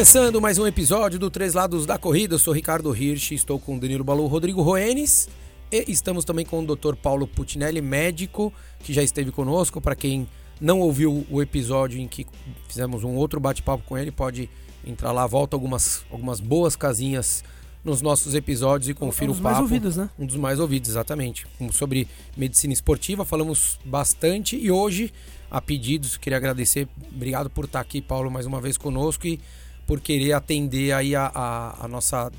Começando mais um episódio do Três Lados da Corrida, eu sou Ricardo Hirsch, estou com Danilo Balu, Rodrigo Roenes e estamos também com o Dr. Paulo Putinelli, médico, que já esteve conosco. Para quem não ouviu o episódio em que fizemos um outro bate-papo com ele, pode entrar lá, volta algumas, algumas boas casinhas nos nossos episódios e confira um o papo. Um dos mais ouvidos, né? Um dos mais ouvidos, exatamente. Sobre medicina esportiva, falamos bastante e hoje, a pedidos, queria agradecer, obrigado por estar aqui, Paulo, mais uma vez conosco e por querer atender aí a, a, a nossa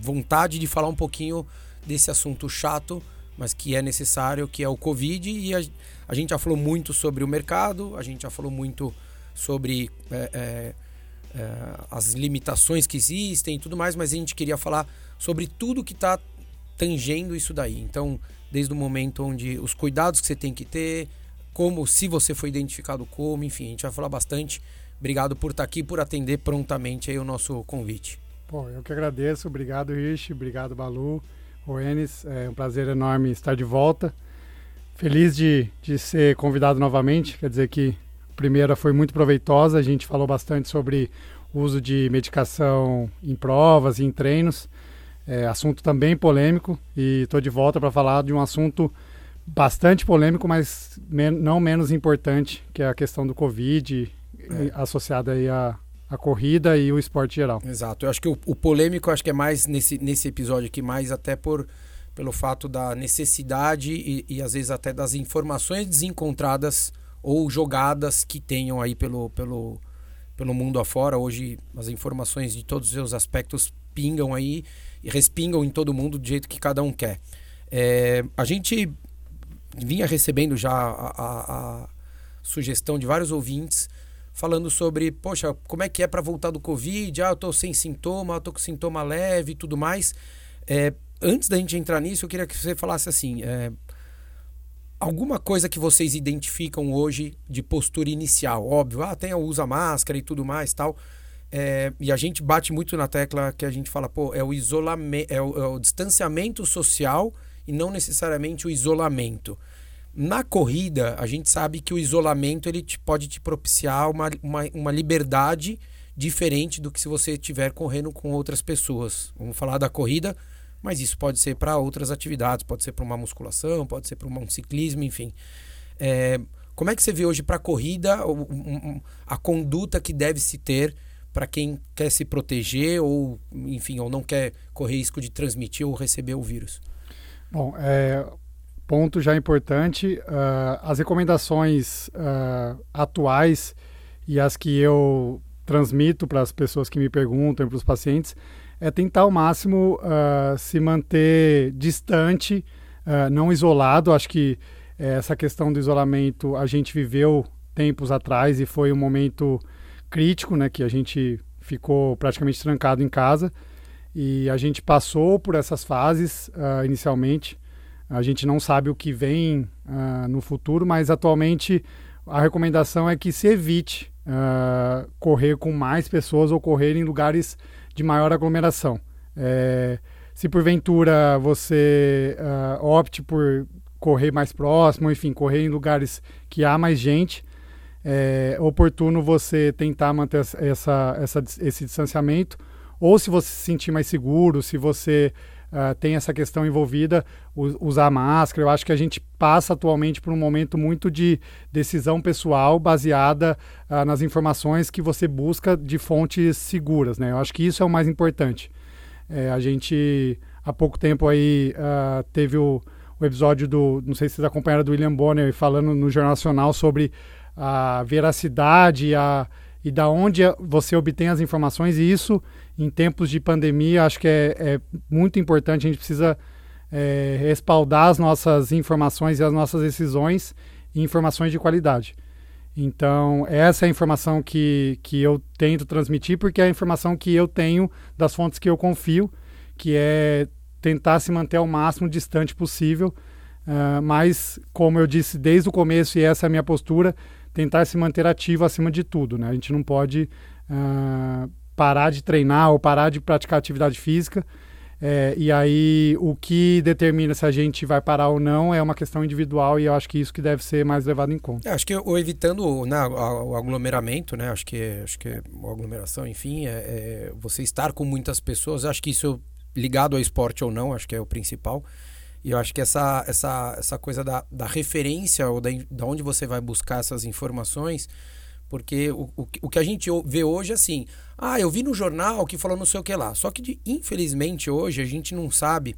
vontade de falar um pouquinho desse assunto chato, mas que é necessário, que é o Covid. E a, a gente já falou muito sobre o mercado, a gente já falou muito sobre é, é, é, as limitações que existem e tudo mais, mas a gente queria falar sobre tudo que está tangendo isso daí. Então, desde o momento onde os cuidados que você tem que ter, como se você foi identificado como, enfim, a gente vai falar bastante Obrigado por estar aqui, por atender prontamente aí o nosso convite. Pô, eu que agradeço. Obrigado, Rich. Obrigado, Balu. Oenes, é um prazer enorme estar de volta. Feliz de, de ser convidado novamente. Quer dizer que primeira foi muito proveitosa. A gente falou bastante sobre uso de medicação em provas e em treinos. É, assunto também polêmico. E estou de volta para falar de um assunto bastante polêmico, mas men não menos importante, que é a questão do Covid é. associada aí a, a corrida e o esporte geral. Exato. Eu acho que o, o polêmico acho que é mais nesse, nesse episódio aqui, mais até por pelo fato da necessidade e, e às vezes até das informações desencontradas ou jogadas que tenham aí pelo, pelo, pelo mundo afora. Hoje as informações de todos os seus aspectos pingam aí e respingam em todo mundo do jeito que cada um quer. É, a gente vinha recebendo já a, a, a sugestão de vários ouvintes falando sobre, poxa, como é que é para voltar do Covid? Ah, eu tô sem sintoma, eu tô com sintoma leve e tudo mais. É, antes da gente entrar nisso, eu queria que você falasse assim, é, alguma coisa que vocês identificam hoje de postura inicial, óbvio, ah, tem usa máscara e tudo mais, tal. É, e a gente bate muito na tecla que a gente fala, pô, é o isolamento, é é o distanciamento social e não necessariamente o isolamento. Na corrida, a gente sabe que o isolamento ele te, pode te propiciar uma, uma, uma liberdade diferente do que se você estiver correndo com outras pessoas. Vamos falar da corrida, mas isso pode ser para outras atividades, pode ser para uma musculação, pode ser para um ciclismo, enfim. É, como é que você vê hoje para a corrida a conduta que deve se ter para quem quer se proteger ou, enfim, ou não quer correr risco de transmitir ou receber o vírus? Bom, é, ponto já importante, uh, as recomendações uh, atuais e as que eu transmito para as pessoas que me perguntam, para os pacientes, é tentar ao máximo uh, se manter distante, não isolado. Acho que essa questão do isolamento a gente viveu tempos atrás e foi um momento crítico, né, que a gente ficou praticamente trancado em casa e a gente passou por essas fases inicialmente a gente não sabe o que vem uh, no futuro, mas atualmente a recomendação é que se evite uh, correr com mais pessoas ou correr em lugares de maior aglomeração. É, se porventura você uh, opte por correr mais próximo, enfim, correr em lugares que há mais gente, é oportuno você tentar manter essa, essa, esse distanciamento, ou se você se sentir mais seguro, se você uh, tem essa questão envolvida, usar máscara. Eu acho que a gente passa atualmente por um momento muito de decisão pessoal baseada uh, nas informações que você busca de fontes seguras. Né? Eu acho que isso é o mais importante. É, a gente, há pouco tempo aí, uh, teve o, o, episódio do, não sei se vocês acompanharam, do William Bonner falando no Jornal Nacional sobre a veracidade a, e da onde você obtém as informações, e isso em tempos de pandemia, acho que é, é muito importante. A gente precisa é, respaldar as nossas informações e as nossas decisões em informações de qualidade. Então, essa é a informação que, que eu tento transmitir, porque é a informação que eu tenho das fontes que eu confio, que é tentar se manter ao máximo distante possível. Uh, mas, como eu disse desde o começo, e essa é a minha postura, tentar se manter ativo acima de tudo. Né? A gente não pode uh, parar de treinar ou parar de praticar atividade física. É, e aí o que determina se a gente vai parar ou não é uma questão individual e eu acho que isso que deve ser mais levado em conta. É, acho que o evitando né, o aglomeramento, né? Acho que acho que a aglomeração, enfim, é, é, você estar com muitas pessoas. Acho que isso ligado ao esporte ou não, acho que é o principal. E eu acho que essa essa essa coisa da, da referência ou da, da onde você vai buscar essas informações porque o, o, o, que a gente vê hoje assim, ah, eu vi no jornal que falou não sei o que lá. Só que, de, infelizmente, hoje a gente não sabe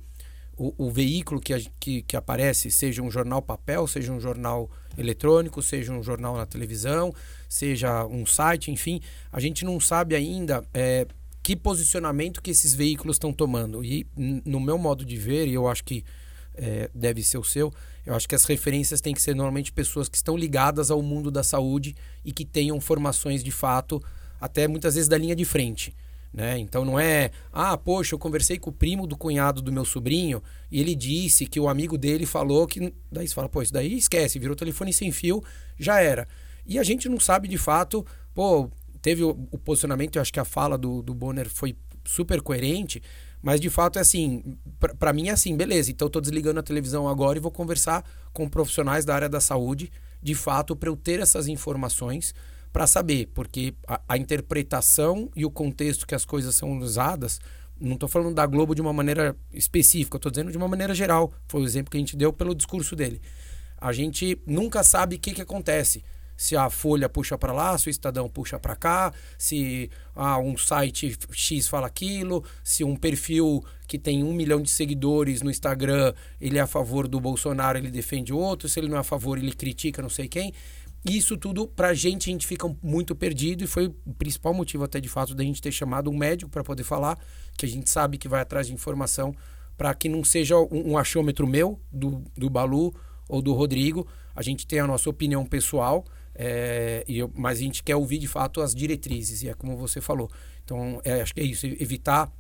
o, o veículo que, a, que, que aparece, seja um jornal papel, seja um jornal eletrônico, seja um jornal na televisão, seja um site, enfim, a gente não sabe ainda é, que posicionamento que esses veículos estão tomando. E no meu modo de ver, e eu acho que é, deve ser o seu, eu acho que as referências têm que ser normalmente pessoas que estão ligadas ao mundo da saúde e que tenham formações de fato, até muitas vezes da linha de frente. Né? Então não é, ah, poxa, eu conversei com o primo do cunhado do meu sobrinho e ele disse que o amigo dele falou que. Daí você fala, pô, isso daí esquece, virou telefone sem fio, já era. E a gente não sabe de fato, pô, teve o, o posicionamento, eu acho que a fala do, do Bonner foi super coerente, mas de fato é assim, para mim é assim, beleza. Então eu tô desligando a televisão agora e vou conversar com profissionais da área da saúde, de fato, para eu ter essas informações para saber, porque a, a, interpretação e o contexto que as coisas são usadas, não estou falando da Globo de uma maneira específica, estou dizendo de uma maneira geral. Foi o exemplo que a gente deu pelo discurso dele. A gente nunca sabe o que, que acontece se a Folha puxa para lá, se o Estadão puxa para cá, se ah, um site X fala aquilo, se um perfil que tem um milhão de seguidores no Instagram, ele é a favor do Bolsonaro, ele defende outro, se ele não é a favor, ele critica não sei quem. Isso tudo, para a gente, a gente fica muito perdido e foi o principal motivo até de fato da gente ter chamado um médico para poder falar, que a gente sabe que vai atrás de informação para que não seja um, achômetro meu, do, do Balu ou do Rodrigo. A gente tem a nossa opinião pessoal, é, eu, mas a gente quer ouvir de fato as diretrizes, e é como você falou. Então, é, acho que é isso, evitar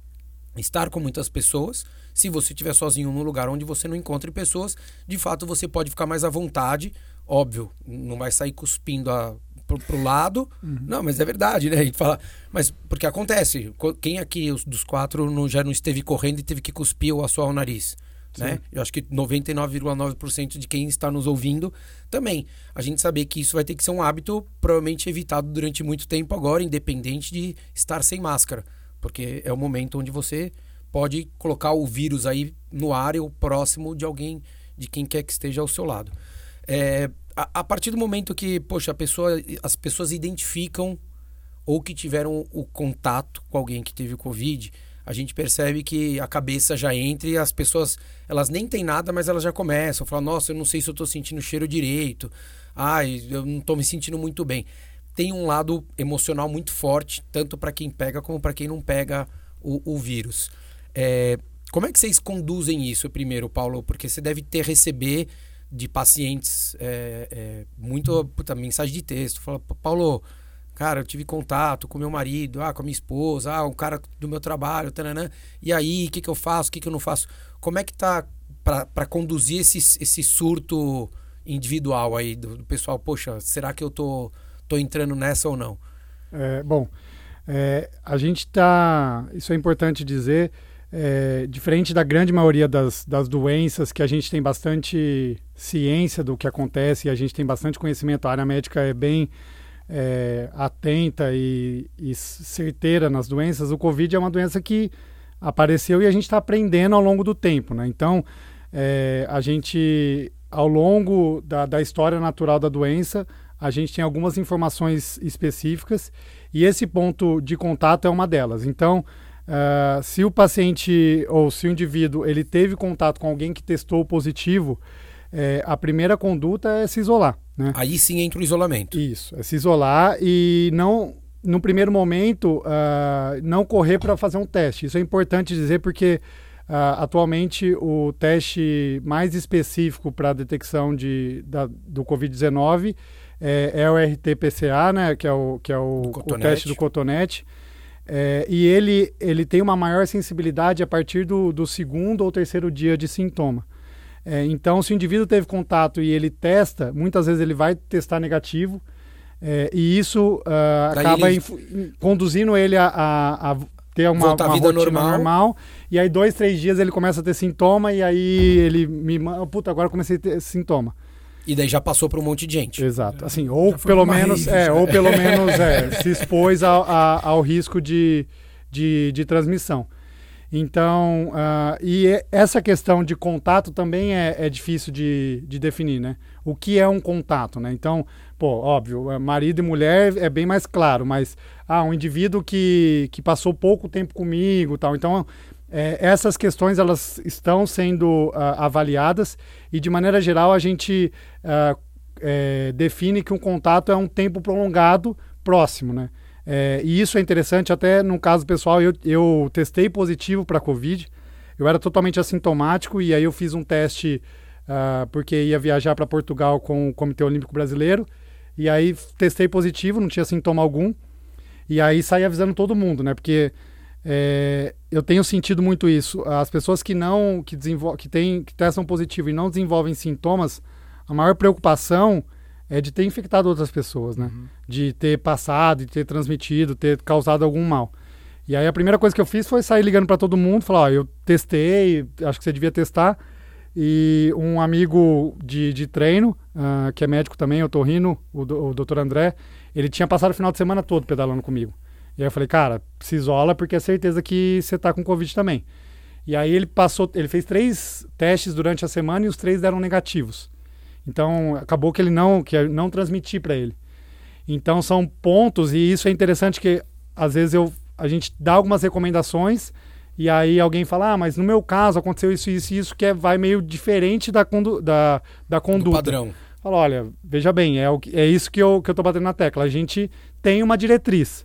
estar com muitas pessoas. Se você estiver sozinho num lugar onde você não encontre pessoas, de fato você pode ficar mais à vontade. Óbvio, não vai sair cuspindo a, pro, pro lado. Uhum. Não, mas é verdade, né? A gente fala. Mas porque acontece. Quem aqui dos quatro não, já não esteve correndo e teve que cuspir ou assoar o nariz? Né? Eu acho que 99,9% de quem está nos ouvindo também. A gente saber que isso vai ter que ser um hábito provavelmente evitado durante muito tempo agora, independente de estar sem máscara. Porque é o momento onde você pode colocar o vírus aí no ar ou próximo de alguém, de quem quer que esteja ao seu lado. É, a, a, partir do momento que, poxa, pessoa, as pessoas identificam ou que tiveram o contato com alguém que teve o Covid, a gente percebe que a cabeça já entra e as pessoas, elas nem têm nada, mas elas já começam a falar, nossa, eu não sei se eu estou sentindo cheiro direito, ai, eu não estou me sentindo muito bem. Tem um lado emocional muito forte, tanto para quem pega como para quem não pega o, o vírus. É, como é que vocês conduzem isso primeiro, Paulo? Porque você deve ter receber de pacientes é, é, muito puta, mensagem de texto. Fala, Paulo, Cara, eu tive contato com meu marido, ah, com a minha esposa, ah, um cara do meu trabalho, tananã. E aí, o que, que eu faço, o que, que eu não faço? Como é que tá para conduzir esse, esse surto individual aí do, do, pessoal? Poxa, será que eu tô, tô entrando nessa ou não? É, bom, é, a gente tá. Isso é importante dizer. É, diferente da grande maioria das, das doenças, que a gente tem bastante ciência do que acontece e a gente tem bastante conhecimento, a área médica é bem é, atenta e, e, certeira nas doenças, o Covid é uma doença que apareceu e a gente está aprendendo ao longo do tempo. Né? Então, é, a gente, ao longo da, da história natural da doença, a gente tem algumas informações específicas e esse ponto de contato é uma delas. Então, uh, se o paciente ou se o indivíduo ele teve contato com alguém que testou positivo, é, a primeira conduta é se isolar. Né? Aí sim entra o isolamento. Isso, é se isolar e não, no primeiro momento, uh, não correr para fazer um teste. Isso é importante dizer porque uh, atualmente o teste mais específico para a detecção de, da, do Covid-19 é, é, o RT-PCA, né, que é o, que é o, o teste do cotonete. É, e ele, ele tem uma maior sensibilidade a partir do, do segundo ou terceiro dia de sintoma. É, então, se o indivíduo teve contato e ele testa, muitas vezes ele vai testar negativo. É, e isso uh, acaba ele... conduzindo ele a, a, a, ter uma, uma vida normal. normal. E aí, dois, três dias ele começa a ter sintoma e aí ele me manda, puta, agora comecei a ter sintoma. E daí já passou para um monte de gente. Exato. Assim, ou pelo menos, é, ou pelo menos é, se expôs ao, ao risco de, de, de transmissão. Então, uh, e essa questão de contato também é, é difícil de, de, definir, né? O que é um contato, né? Então, pô, óbvio, é, marido e mulher é bem mais claro, mas, ah, um indivíduo que, que passou pouco tempo comigo tal. Então, é, essas questões, elas estão sendo uh, avaliadas e, de maneira geral, a gente uh, é, define que um contato é um tempo prolongado próximo, né? É, e isso é interessante, até no caso pessoal, eu, eu testei positivo para Covid. Eu era totalmente assintomático e aí eu fiz um teste uh, porque ia viajar para Portugal com o Comitê Olímpico Brasileiro. E aí testei positivo, não tinha sintoma algum. E aí saí avisando todo mundo, né? Porque é, eu tenho sentido muito isso. As pessoas que não, que, desenvol que, tem, que testam positivo e não desenvolvem sintomas, a maior preocupação é de ter infectado outras pessoas, né? Uhum. De ter passado, de ter transmitido, ter causado algum mal. E aí a primeira coisa que eu fiz foi sair ligando para todo mundo, falar, ó, eu testei, acho que você devia testar. E um amigo de, de treino, uh, que é médico também, o Torrino, o, o doutor André, ele tinha passado o final de semana todo pedalando comigo. E aí eu falei, cara, se isola porque é certeza que você tá com Covid também. E aí ele passou, ele fez três testes durante a semana e os três deram negativos. Então, acabou que ele não, que não transmiti para ele. Então, são pontos, e isso é interessante que às vezes eu, a gente dá algumas recomendações e aí alguém fala, ah, mas no meu caso aconteceu isso, isso e isso, que é, vai meio diferente da, condu da, da conduta. Do padrão. Fala, olha, veja bem, é, o, é isso que eu, que eu tô batendo na tecla. A gente tem uma diretriz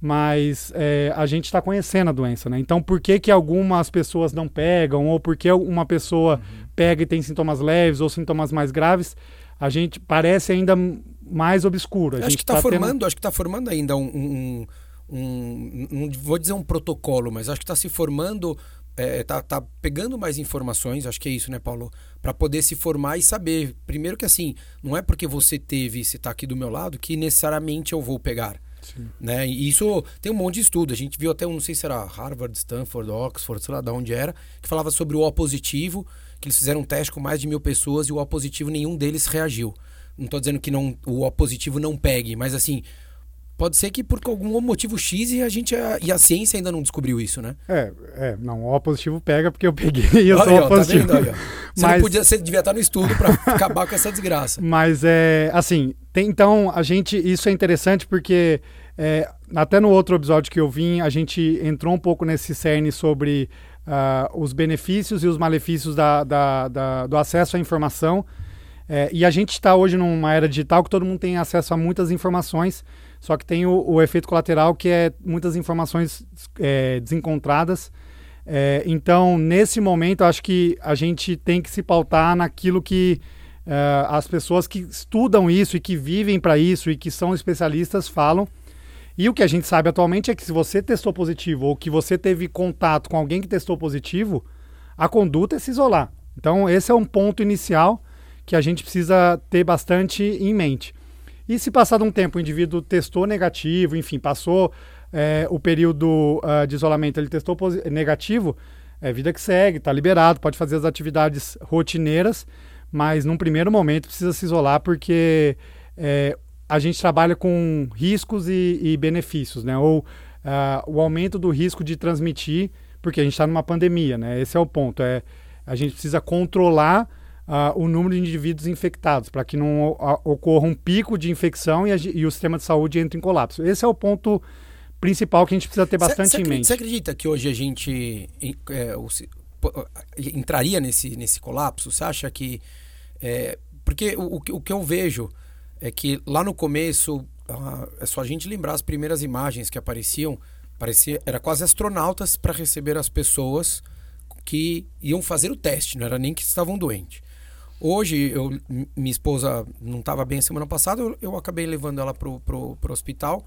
mas é, a gente está conhecendo a doença, né? Então, por que, que algumas pessoas não pegam, ou por que uma pessoa uhum. pega e tem sintomas leves ou sintomas mais graves, a gente parece ainda mais obscuro. A acho que está tá formando, tendo... acho que está formando ainda um, um, um, um, vou dizer um protocolo, mas acho que está se formando, é, tá, tá pegando mais informações, acho que é isso, né, Paulo? Para poder se formar e saber. Primeiro que assim, não é porque você teve, você está aqui do meu lado, que necessariamente eu vou pegar. Né? E isso tem um monte de estudo. A gente viu até, um, não sei se era Harvard, Stanford, Oxford, sei lá de onde era, que falava sobre o O positivo, que eles fizeram um teste com mais de mil pessoas e o O positivo nenhum deles reagiu. Não estou dizendo que não, o O positivo não pegue, mas assim, pode ser que por algum motivo X e a gente e a ciência ainda não descobriu isso, né? É, é, não, o O positivo pega porque eu peguei e eu sou O positivo. Tá vendo, você Mas... não podia, você devia estar no estudo para acabar com essa desgraça. Mas é, assim, tem, então a gente, isso é interessante porque é, até no outro episódio que eu vim, a gente entrou um pouco nesse cerne sobre uh, os benefícios e os malefícios da, da, da, do acesso à informação. É, e a gente está hoje numa era digital que todo mundo tem acesso a muitas informações, só que tem o, o efeito colateral que é muitas informações é, desencontradas. É, então, nesse momento, acho que a gente tem que se pautar naquilo que uh, as pessoas que estudam isso e que vivem para isso e que são especialistas falam. E o que a gente sabe atualmente é que se você testou positivo ou que você teve contato com alguém que testou positivo, a conduta é se isolar. Então, esse é um ponto inicial que a gente precisa ter bastante em mente. E se passado um tempo o indivíduo testou negativo, enfim, passou é, o período uh, de isolamento, ele testou negativo, é vida que segue, está liberado, pode fazer as atividades rotineiras, mas num primeiro momento precisa se isolar porque é, a gente trabalha com riscos e, e benefícios, né? Ou uh, o aumento do risco de transmitir, porque a gente está numa pandemia, né? Esse é o ponto. É, a gente precisa controlar uh, o número de indivíduos infectados para que não ocorra um pico de infecção e, a, e, o sistema de saúde entre em colapso. Esse é o ponto principal que a gente precisa ter bastante cê, cê em mente. Você acredita que hoje a gente é, entraria nesse, nesse colapso? Você acha que. É, porque o, o que eu vejo é que lá no começo, ah, é só a gente lembrar as primeiras imagens que apareciam, parecia era quase astronautas para receber as pessoas que iam fazer o teste, não era nem que estavam doentes. Hoje, eu, minha esposa não estava bem semana passada, eu, eu, acabei levando ela pro, pro hospital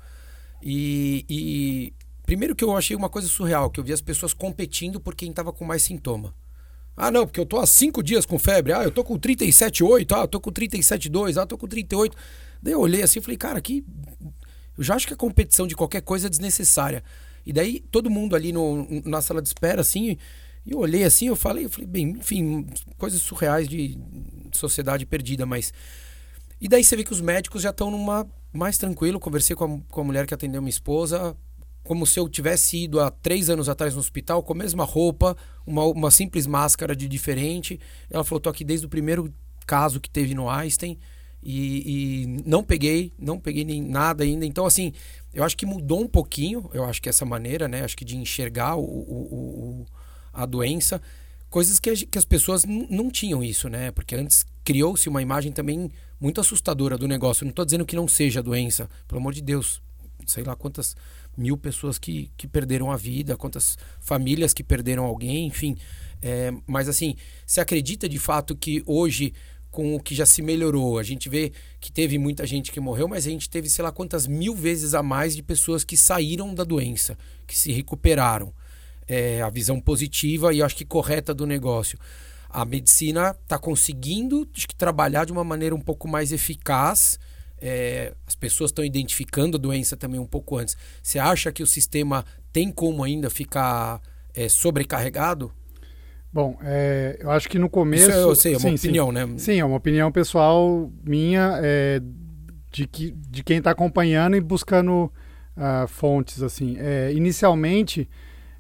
e, e primeiro que eu achei uma coisa surreal, que eu vi as pessoas competindo por quem estava com mais sintoma. Ah, não, porque eu tô há cinco dias com febre. Ah, eu tô com 37,8. Ah, eu tô com 37,2. Ah, eu tô com 38. Daí eu olhei assim e falei, cara, que. Eu já acho que a competição de qualquer coisa é desnecessária. E daí todo mundo ali no, na sala de espera, assim, e eu olhei assim, eu falei, eu falei, bem, enfim, coisas surreais de sociedade perdida, mas. E daí você vê que os médicos já estão numa mais tranquilo. Conversei com a, com a mulher que atendeu minha esposa, como se eu tivesse ido há três anos atrás no hospital com a mesma roupa, uma, uma simples máscara de diferente. Ela falou: tô aqui desde o primeiro caso que teve no Einstein e, e não peguei, não peguei nem nada ainda. Então, assim, eu acho que mudou um pouquinho, eu acho que essa maneira, né? Acho que de enxergar o, o, o a doença, coisas que, a, que as pessoas não tinham isso, né? Porque antes criou-se uma imagem também muito assustadora do negócio. Não estou dizendo que não seja doença, pelo amor de Deus. Sei lá quantas mil pessoas que, que perderam a vida, quantas famílias que perderam alguém, enfim. É, mas assim, se acredita de fato que hoje, com o que já se melhorou, a gente vê que teve muita gente que morreu, mas a gente teve, sei lá, quantas mil vezes a mais de pessoas que saíram da doença, que se recuperaram. É, a visão positiva e acho que correta do negócio. A medicina está conseguindo acho que, trabalhar de uma maneira um pouco mais eficaz é, as pessoas estão identificando a doença também um pouco antes. Você acha que o sistema tem como ainda ficar é, sobrecarregado? Bom, é, eu acho que no começo. Isso eu sei, é uma sim, opinião, sim. né? Sim, é uma opinião pessoal minha é, de, que, de quem está acompanhando e buscando uh, fontes. assim. É, inicialmente,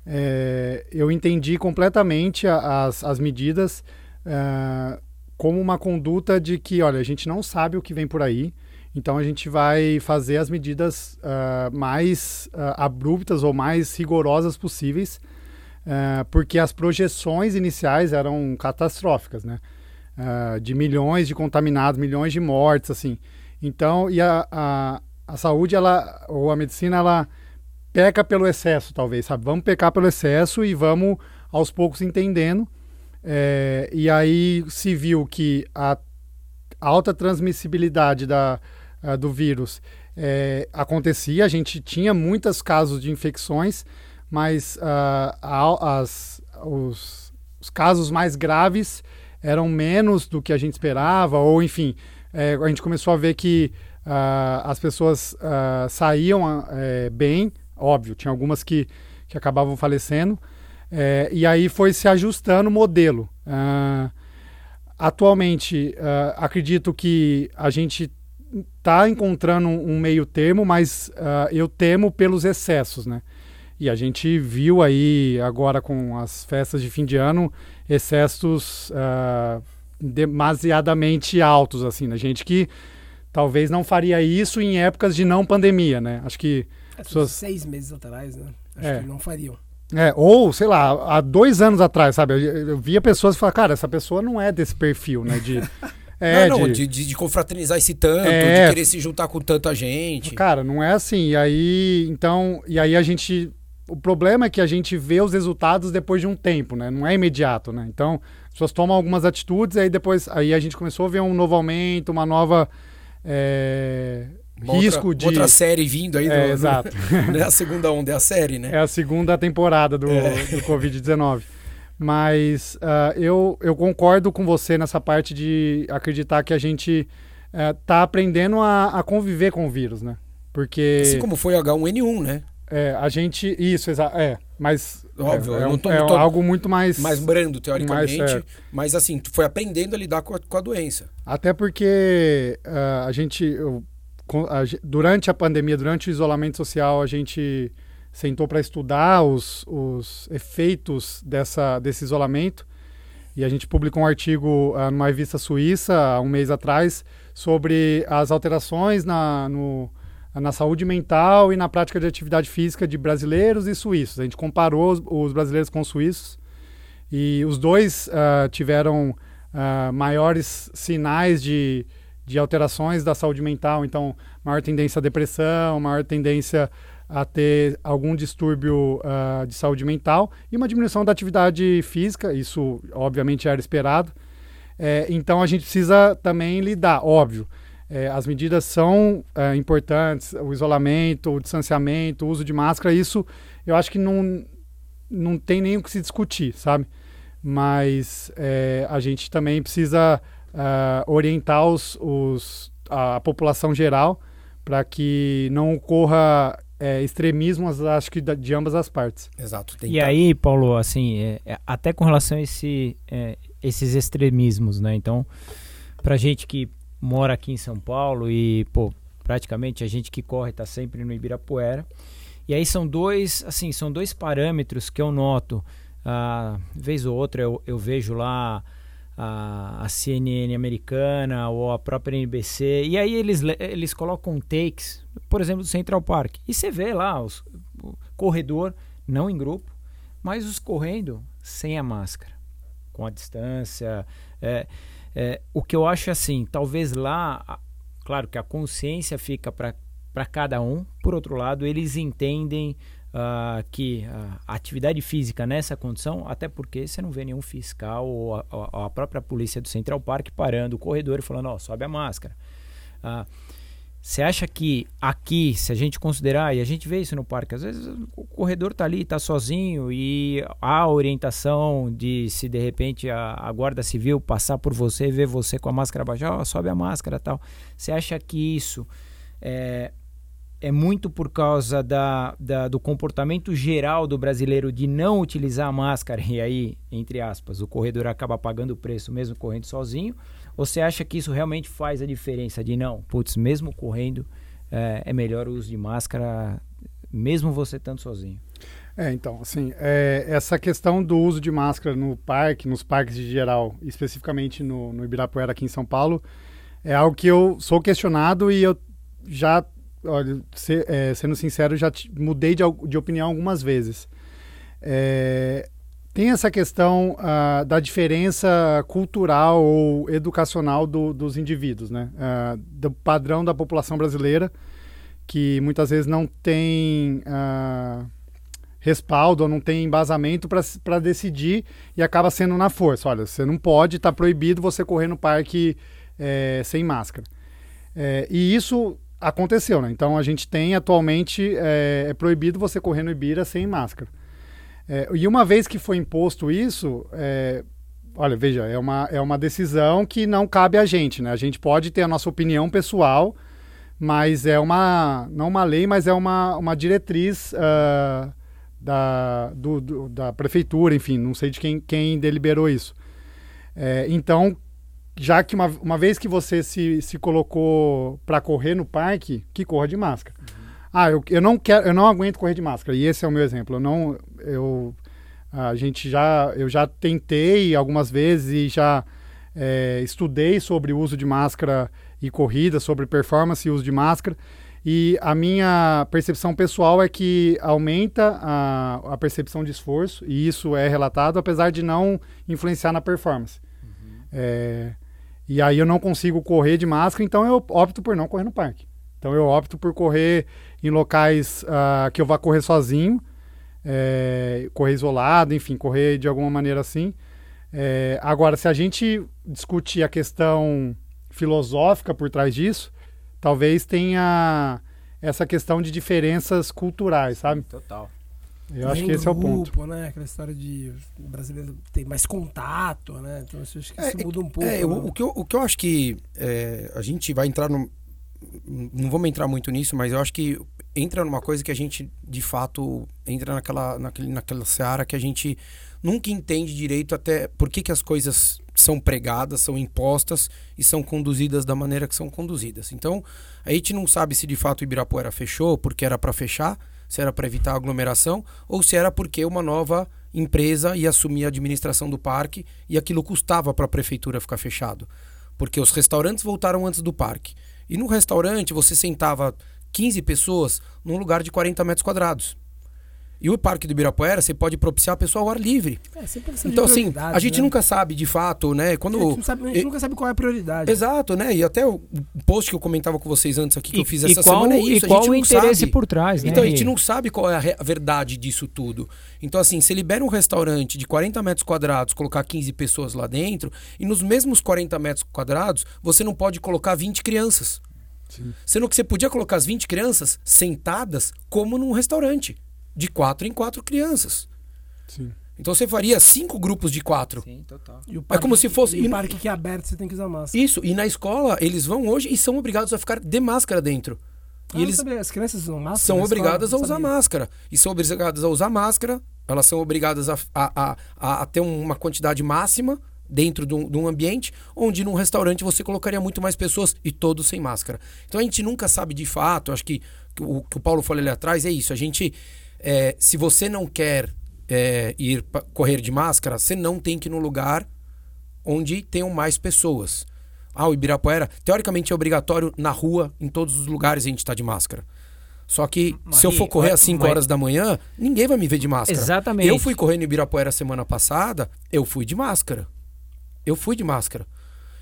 é, eu entendi completamente as, as medidas uh, como uma conduta de que, olha, a gente não sabe o que vem por aí. Então a gente vai fazer as medidas uh, mais uh, abruptas ou mais rigorosas possíveis, uh, porque as projeções iniciais eram catastróficas, né? de milhões de contaminados, milhões de mortes, assim. Então, e a, a, a saúde, ela, ou a medicina, ela peca pelo excesso, talvez, sabe? Vamos pecar pelo excesso e vamos aos poucos entendendo. É, e aí se viu que a alta transmissibilidade da, uh, do vírus é, acontecia, a gente tinha muitos casos de infecções, mas uh, as, os, os, casos mais graves eram menos do que a gente esperava, ou enfim, é, a gente começou a ver que uh, as pessoas saíam é, bem, óbvio, tinha algumas que, que acabavam falecendo, é, e aí foi se ajustando o modelo. atualmente, acredito que a gente está encontrando um meio termo, mas uh, eu temo pelos excessos, né? E a gente viu aí agora com as festas de fim de ano excessos uh, demasiadamente altos, assim, né? Gente que talvez não faria isso em épocas de não pandemia, né? Acho que é, pessoas... seis meses atrás, né? Acho é. que não fariam. É, ou, sei lá, há dois anos atrás, sabe? Eu, eu via pessoas falar, cara, essa pessoa não é desse perfil, né? De É, não, não de... De, de, confraternizar esse tanto, é... de querer se juntar com tanta gente. Cara, não é assim. E aí, então, e aí a gente. O problema é que a gente vê os resultados depois de um tempo, né? Não é imediato, né? Então, as pessoas tomam algumas atitudes, aí depois aí a gente começou a ver um novo aumento, uma nova. É, uma risco outra, de. Outra série vindo aí. É, do, exato. não é a segunda onda, é a série, né? É a segunda temporada do, é. do Covid-19. Mas uh, eu, eu concordo com você nessa parte de acreditar que a gente está uh, aprendendo a, a, conviver com o vírus, né? Porque. Assim como foi o H1N1, né? É, a gente. Isso, exato. É, mas. Óbvio, é, é, um, tô, é algo muito mais. Mais brando, teoricamente. Mais. Mas assim, tu foi aprendendo a lidar com a, com a doença. Até porque uh, a gente. Eu, durante a pandemia, durante o isolamento social, a gente sentou para estudar os, os efeitos dessa, desse isolamento. E a gente publicou um artigo uh, numa revista suíça, há um mês atrás, sobre as alterações na, no, na saúde mental e na prática de atividade física de brasileiros e suíços. A gente comparou os, os brasileiros com os suíços e os dois uh, tiveram uh, maiores sinais de, de alterações da saúde mental. Então, maior tendência à depressão, maior tendência a ter algum distúrbio uh, de saúde mental e uma diminuição da atividade física, isso obviamente era esperado. É, então a gente precisa também lidar, óbvio. É, as medidas são é, importantes, o isolamento, o distanciamento, o uso de máscara, isso eu acho que não, não tem nem o que se discutir, sabe? Mas é, a gente também precisa uh, orientar os, os, a população geral para que não ocorra é, extremismos, acho que de ambas as partes. Exato. E aí, Paulo, assim, é, é, até com relação a esse, é, esses extremismos, né? Então, pra gente que mora aqui em São Paulo e, pô, praticamente a gente que corre está sempre no Ibirapuera. E aí são dois, assim, são dois parâmetros que eu noto. Uh, vez ou outra eu, eu vejo lá a, a, CNN americana ou a própria NBC, e aí eles, eles colocam takes, por exemplo, do Central Park. E você vê lá os, o corredor, não em grupo, mas os correndo sem a máscara, com a distância. É, é, o que eu acho assim, talvez lá, claro que a consciência fica para cada um, por outro lado, eles entendem uh, que a atividade física nessa condição, até porque você não vê nenhum fiscal ou a, a, própria polícia do Central Park parando o corredor e falando: Ó, oh, sobe a máscara. Uh, você acha que aqui, se a gente considerar, e a gente vê isso no parque, às vezes o corredor está ali, está sozinho e há orientação de se de repente a, a, guarda civil passar por você ver você com a máscara baixa, oh, sobe a máscara tal. Você acha que isso é, é muito por causa da, da, do comportamento geral do brasileiro de não utilizar a máscara e aí, entre aspas, o corredor acaba pagando o preço mesmo correndo sozinho? Ou você acha que isso realmente faz a diferença de não, putz, mesmo correndo é, é melhor o uso de máscara, mesmo você estando sozinho? É, então, assim, é, essa questão do uso de máscara no parque, nos parques de geral, especificamente no, no Ibirapuera aqui em São Paulo, é algo que eu sou questionado e eu já olha, se, é, sendo sincero, já mudei de, de, opinião algumas vezes. É, tem essa questão uh, da diferença cultural ou educacional do, dos indivíduos, né? Uh, do padrão da população brasileira, que muitas vezes não tem uh, respaldo ou não tem embasamento para decidir e acaba sendo na força. Olha, você não pode, está proibido você correr no parque é, sem máscara. É, e isso aconteceu, né? Então a gente tem atualmente é, é proibido você correr no Ibira sem máscara. É, e uma vez que foi imposto isso, é, olha, veja, é uma, é uma decisão que não cabe a gente, né? A gente pode ter a nossa opinião pessoal, mas é uma, não uma lei, mas é uma, uma diretriz uh, da, do, do, da prefeitura, enfim, não sei de quem, quem deliberou isso. É, então, já que uma, uma vez que você se, se colocou para correr no parque, que corra de máscara. Uhum. Ah, eu, eu não quero, eu não aguento correr de máscara. E esse é o meu exemplo. Eu não, eu, a gente já, eu já tentei algumas vezes e já é, estudei sobre o uso de máscara e corrida, sobre performance e uso de máscara. E a minha percepção pessoal é que aumenta a, a percepção de esforço, e isso é relatado, apesar de não influenciar na performance. É, e aí eu não consigo correr de máscara, então eu opto por não correr no parque. Então eu opto por correr em locais uh, que eu vá correr sozinho, é, correr isolado, enfim, correr de alguma maneira assim. É, agora, se a gente discutir a questão filosófica por trás disso, talvez tenha essa questão de diferenças culturais, sabe? Total. Eu acho que esse grupo, é o ponto. Né? Aquela história de o brasileiro ter mais contato, né? Então, acho que isso é, muda um pouco. É, né? o, o, que eu, o que eu acho que é, a gente vai entrar no. Não vamos entrar muito nisso, mas eu acho que entra numa coisa que a gente, de fato, entra naquela, naquele, naquela seara que a gente nunca entende direito até por que, que as coisas são pregadas, são impostas e são conduzidas da maneira que são conduzidas. Então, a gente não sabe se de fato o Ibirapuera fechou porque era para fechar se era para evitar aglomeração ou se era porque uma nova empresa ia assumir a administração do parque e aquilo custava para a prefeitura ficar fechado. Porque os restaurantes voltaram antes do parque. E no restaurante você sentava 15 pessoas num lugar de 40 metros quadrados. E o Parque do Ibirapuera, você pode propiciar a pessoa ao ar livre. É, então, assim, a gente né? nunca sabe de fato, né? Quando, a gente, sabe, a gente nunca sabe qual é a prioridade. Exato, né? E até o post que eu comentava com vocês antes aqui, que e, eu fiz essa qual, semana, é isso. E qual o interesse sabe. por trás, né? Então, a gente não sabe qual é a verdade disso tudo. Então, assim, você libera um restaurante de 40 metros quadrados, colocar 15 pessoas lá dentro, e nos mesmos 40 metros quadrados, você não pode colocar 20 crianças. Sim. Sendo que você podia colocar as 20 crianças sentadas como num restaurante de quatro em quatro crianças. Sim. Então você faria cinco grupos de quatro. Sim, total. E o parque, é como se fosse. E o parque que é aberto, você tem que usar máscara. Isso, e na escola eles vão hoje e são obrigados a ficar de máscara dentro. Ah, E eu eles sabia, as crianças usam máscara? são na escola? obrigadas a usar sabia. máscara. E são obrigadas a usar máscara, elas são obrigadas a, a, a, a ter uma quantidade máxima dentro de um, de um ambiente onde num restaurante você colocaria muito mais pessoas e todos sem máscara. Então a gente nunca sabe de fato, acho que que o que o Paulo falou ali atrás é isso. A gente, é, se você não quer é, ir correr de máscara, você não tem que ir no lugar onde tenham mais pessoas. Ah, o Ibirapuera, teoricamente é obrigatório na rua, em todos os lugares a gente está de máscara. Só que Mas se eu for correr mas- às 5 mas- horas da manhã, ninguém vai me ver de máscara. Exatamente. Eu fui correr no Ibirapuera semana passada, eu fui de máscara. Eu fui de máscara.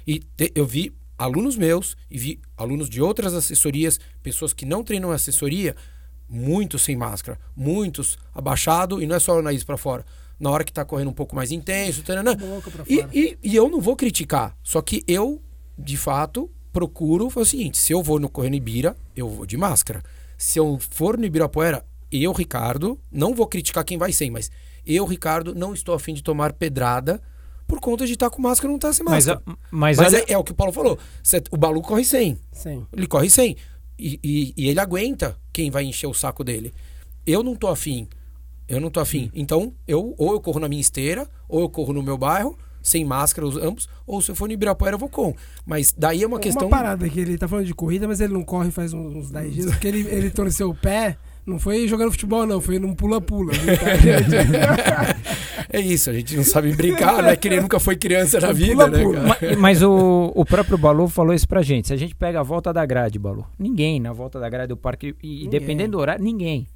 E te- eu vi alunos meus e vi alunos de outras assessorias, pessoas que não treinam assessoria, muitos sem máscara, muitos abaixado, e não é só o nariz para fora. Na hora que tá correndo um pouco mais intenso, taranã. E, fora. e, e eu não vou criticar. Só que eu, de fato, procuro foi o seguinte: se eu vou no Correndo Ibira, eu vou de máscara. Se eu for no Ibirapuera, eu, Ricardo, não vou criticar quem vai sem, mas eu, Ricardo, não estou afim de tomar pedrada por conta de estar com máscara ou não estar sem Mas, máscara. a- mas, Mas, olha, é, é o que o Paulo falou. Cê- o Balu corre 100. Sim. Ele corre 100. E, e, e ele aguenta quem vai encher o saco dele. Eu não tô afim. Eu não tô afim. Então, eu ou eu corro na minha esteira, ou eu corro no meu bairro, sem máscara, os ambos, ou se eu for no Ibirapuera, eu vou com. Mas daí é uma questão. Uma parada que ele tá falando de corrida, mas ele não corre faz uns uns 10 dias, porque ele, ele torceu o pé. Não foi jogando futebol, não, foi num pula-pula. gente? é isso, a gente não sabe brincar, né? Que ele nunca foi criança na vida, né? Pula-pula. cara? Ma- Mas o, o próprio Balu falou isso pra gente. Se a gente pega a volta da grade, Balu, ninguém na volta da grade do parque, e Ninguém. dependendo do horário, ninguém.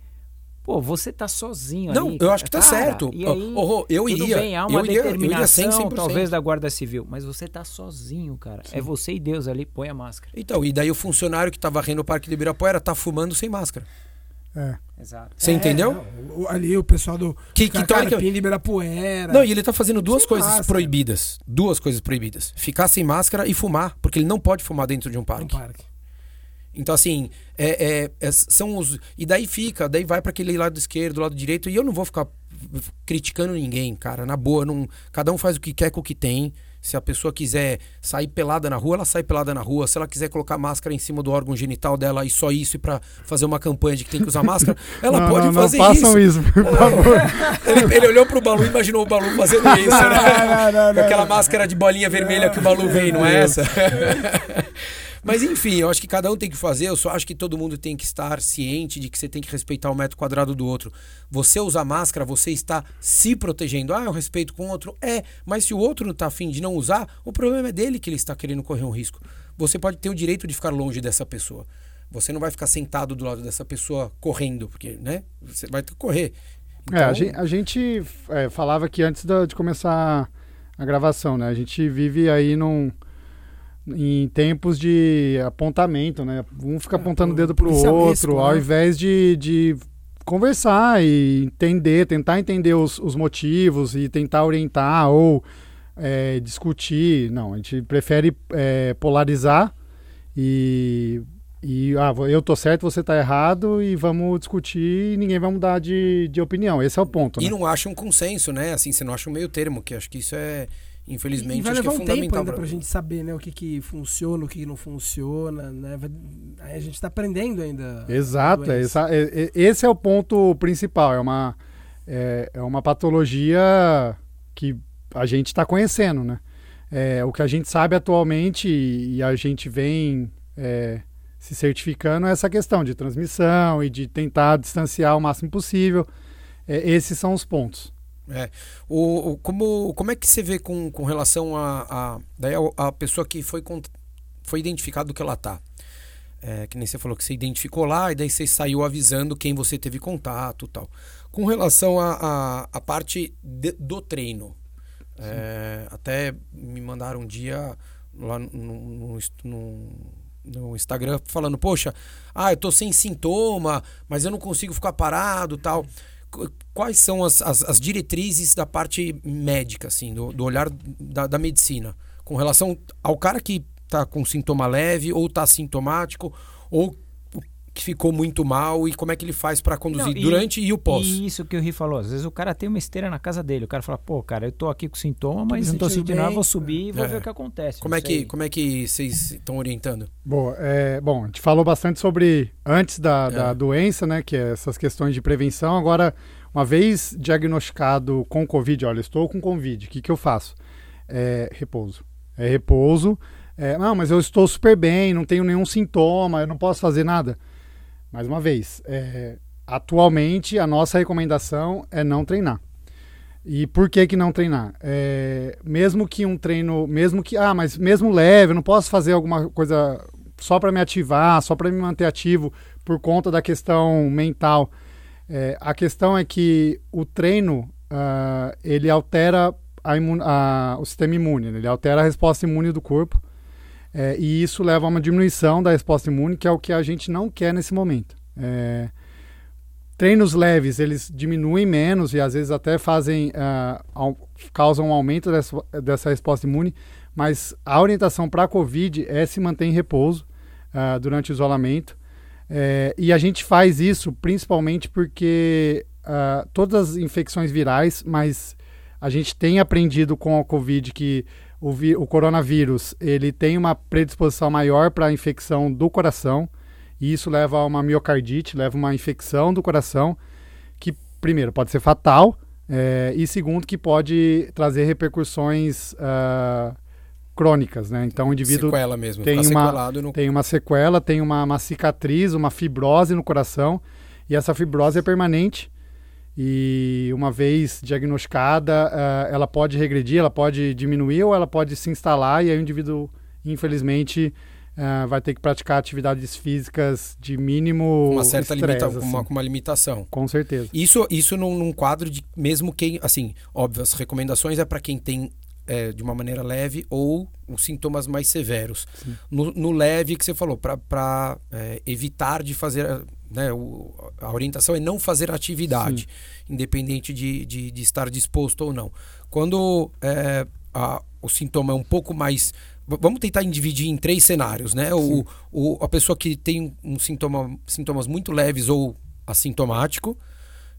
Pô, você tá sozinho Não, ali, eu acho que tá cara. certo. E aí, ô, Rô, eu tudo iria. bem, há uma eu iria, eu iria determinação, 100, 100%. talvez, da Guarda Civil, mas você tá sozinho, cara. É você e Deus ali, põe a máscara. Então, e daí o funcionário que tá varrendo o Parque do Ibirapuera tá fumando sem máscara. É. Exato. Você É, entendeu? não, ali o pessoal do Que- que Carpim, teórica- Ibirapuera. Não, e ele tá fazendo duas Sem coisas máscara. proibidas. Duas coisas proibidas. Ficar sem máscara e fumar, porque ele não pode fumar dentro de um parque. parque. Então, assim, é, é- é- são os. E daí fica, daí vai para aquele lado esquerdo, lado direito, e eu não vou ficar criticando ninguém, cara. Na boa, não, cada um faz o que quer com o que tem. Se a pessoa quiser sair pelada na rua, ela sai pelada na rua. Se ela quiser colocar máscara em cima do órgão genital dela e só isso e pra fazer uma campanha de que tem que usar máscara, ela não, pode não, fazer não façam isso. isso, por favor. Ele, ele olhou pro Balu e imaginou o Balu fazendo isso, né? Não, não, Com aquela máscara de bolinha vermelha que o Balu vem, não é essa? Mas enfim, eu acho que cada um tem que fazer. Eu só acho que todo mundo tem que estar ciente de que você tem que respeitar o metro quadrado do outro. Você usar máscara, você está se protegendo. Ah, eu respeito com o outro. É, mas se o outro não está afim de não usar, o problema é dele que ele está querendo correr um risco. Você pode ter o direito de ficar longe dessa pessoa. Você não vai ficar sentado do lado dessa pessoa correndo, porque, né? Você vai ter que correr. É, a Então, gente, a gente, é, falava aqui antes da- de começar a gravação, né? A gente vive aí num, em tempos de apontamento, né? Um fica É, apontando o dedo pro policiamesco, outro, ao né? invés de, de conversar e entender, tentar entender os, os motivos e tentar orientar ou é, discutir. Não, a gente prefere é, polarizar e, e ah, eu tô certo, você tá errado e vamos discutir e ninguém vai mudar de, de opinião. Esse é o ponto. E né? não acha um consenso, né? Assim, você não acha um meio termo, que acho que isso é, infelizmente, E vai acho que levar é um tempo fundamental. ainda pra pra- gente saber, né, o que que funciona, o que que não funciona, né? Vai- a gente tá aprendendo ainda. Exato, é, essa- é- é- esse é o ponto principal. É uma, é, é uma patologia que a gente está conhecendo, né? É, o que a gente sabe atualmente e, e a gente vem é, se certificando é essa questão de transmissão e de tentar distanciar o máximo possível. É, esses são os pontos. É. O, o- como, como é que você vê com, com relação a, a, daí a, a pessoa que foi, foi identificada do que ela tá? É, que nem você falou que você identificou lá e daí você saiu avisando quem você teve contato e tal. Com relação à a, a, parte de- do treino, é, até me mandaram um dia lá no, no, no- no Instagram falando, poxa, ah, eu tô sem sintoma, mas eu não consigo ficar parado tal. Qu- Quais são as, as, as diretrizes da parte médica, assim, do, do olhar da, da medicina, com relação ao cara que tá com sintoma leve ou tá sintomático, ou que ficou muito mal e como é que ele faz para conduzir Não, e- durante e o pós. E isso que o Ri falou, às vezes o cara tem uma esteira na casa dele, o cara fala, pô, cara, eu tô aqui com sintoma, mas não tô sentindo nada, vou subir e vou É. ver o que acontece. Como é sei. que como é que vocês estão orientando? Boa. É, bom, a gente falou bastante sobre antes da, da É. doença, né? Que é essas questões de prevenção. Agora, uma vez diagnosticado com Covid, olha, estou com Covid, o que, que eu faço? É repouso. É repouso. É, não, mas eu estou super bem, não tenho nenhum sintoma, eu não posso fazer nada. Mais uma vez, é, atualmente a nossa recomendação é não treinar. E por que que não treinar? É, mesmo que um treino, mesmo que, ah, mas mesmo leve, eu não posso fazer alguma coisa só para me ativar, só para me manter ativo por conta da questão mental. É, a questão é que o treino ah, ele altera a a- o sistema imune, né? ele altera a resposta imune do corpo é, e isso leva a uma diminuição da resposta imune, que é o que a gente não quer nesse momento. É, treinos leves eles diminuem menos e às vezes até fazem au- causam um aumento dessa, dessa resposta imune, mas a orientação para a COVID é se manter em repouso ah, durante o isolamento. É, e a gente faz isso principalmente porque ah, todas as infecções virais, mas a gente tem aprendido com a Covid que o, vi- o coronavírus ele tem uma predisposição maior para a infecção do coração e isso leva a uma miocardite, leva a uma infecção do coração que primeiro pode ser fatal é, e segundo que pode trazer repercussões ah, crônicas, né? Então o indivíduo Sequela mesmo, tem uma- no tem uma sequela, tem uma, uma cicatriz, uma fibrose no coração, e essa fibrose é permanente. E uma vez diagnosticada, ah, ela pode regredir, ela pode diminuir ou ela pode se instalar, e aí o indivíduo, infelizmente, ah, vai ter que praticar atividades físicas de mínimo uma certa estresse, limita assim. uma, uma limitação. Com certeza. Isso, isso num, num quadro de mesmo quem, assim, óbvio, as recomendações é para quem tem é, de uma maneira leve ou os sintomas mais severos. No, no leve que você falou, para evitar de fazer, né, o- a orientação é não fazer atividade, independente de, de, de estar disposto ou não. Quando é, a- o sintoma é um pouco mais Vamos tentar dividir em três cenários, né? O, o, a pessoa que tem um sintoma, sintomas muito leves ou assintomático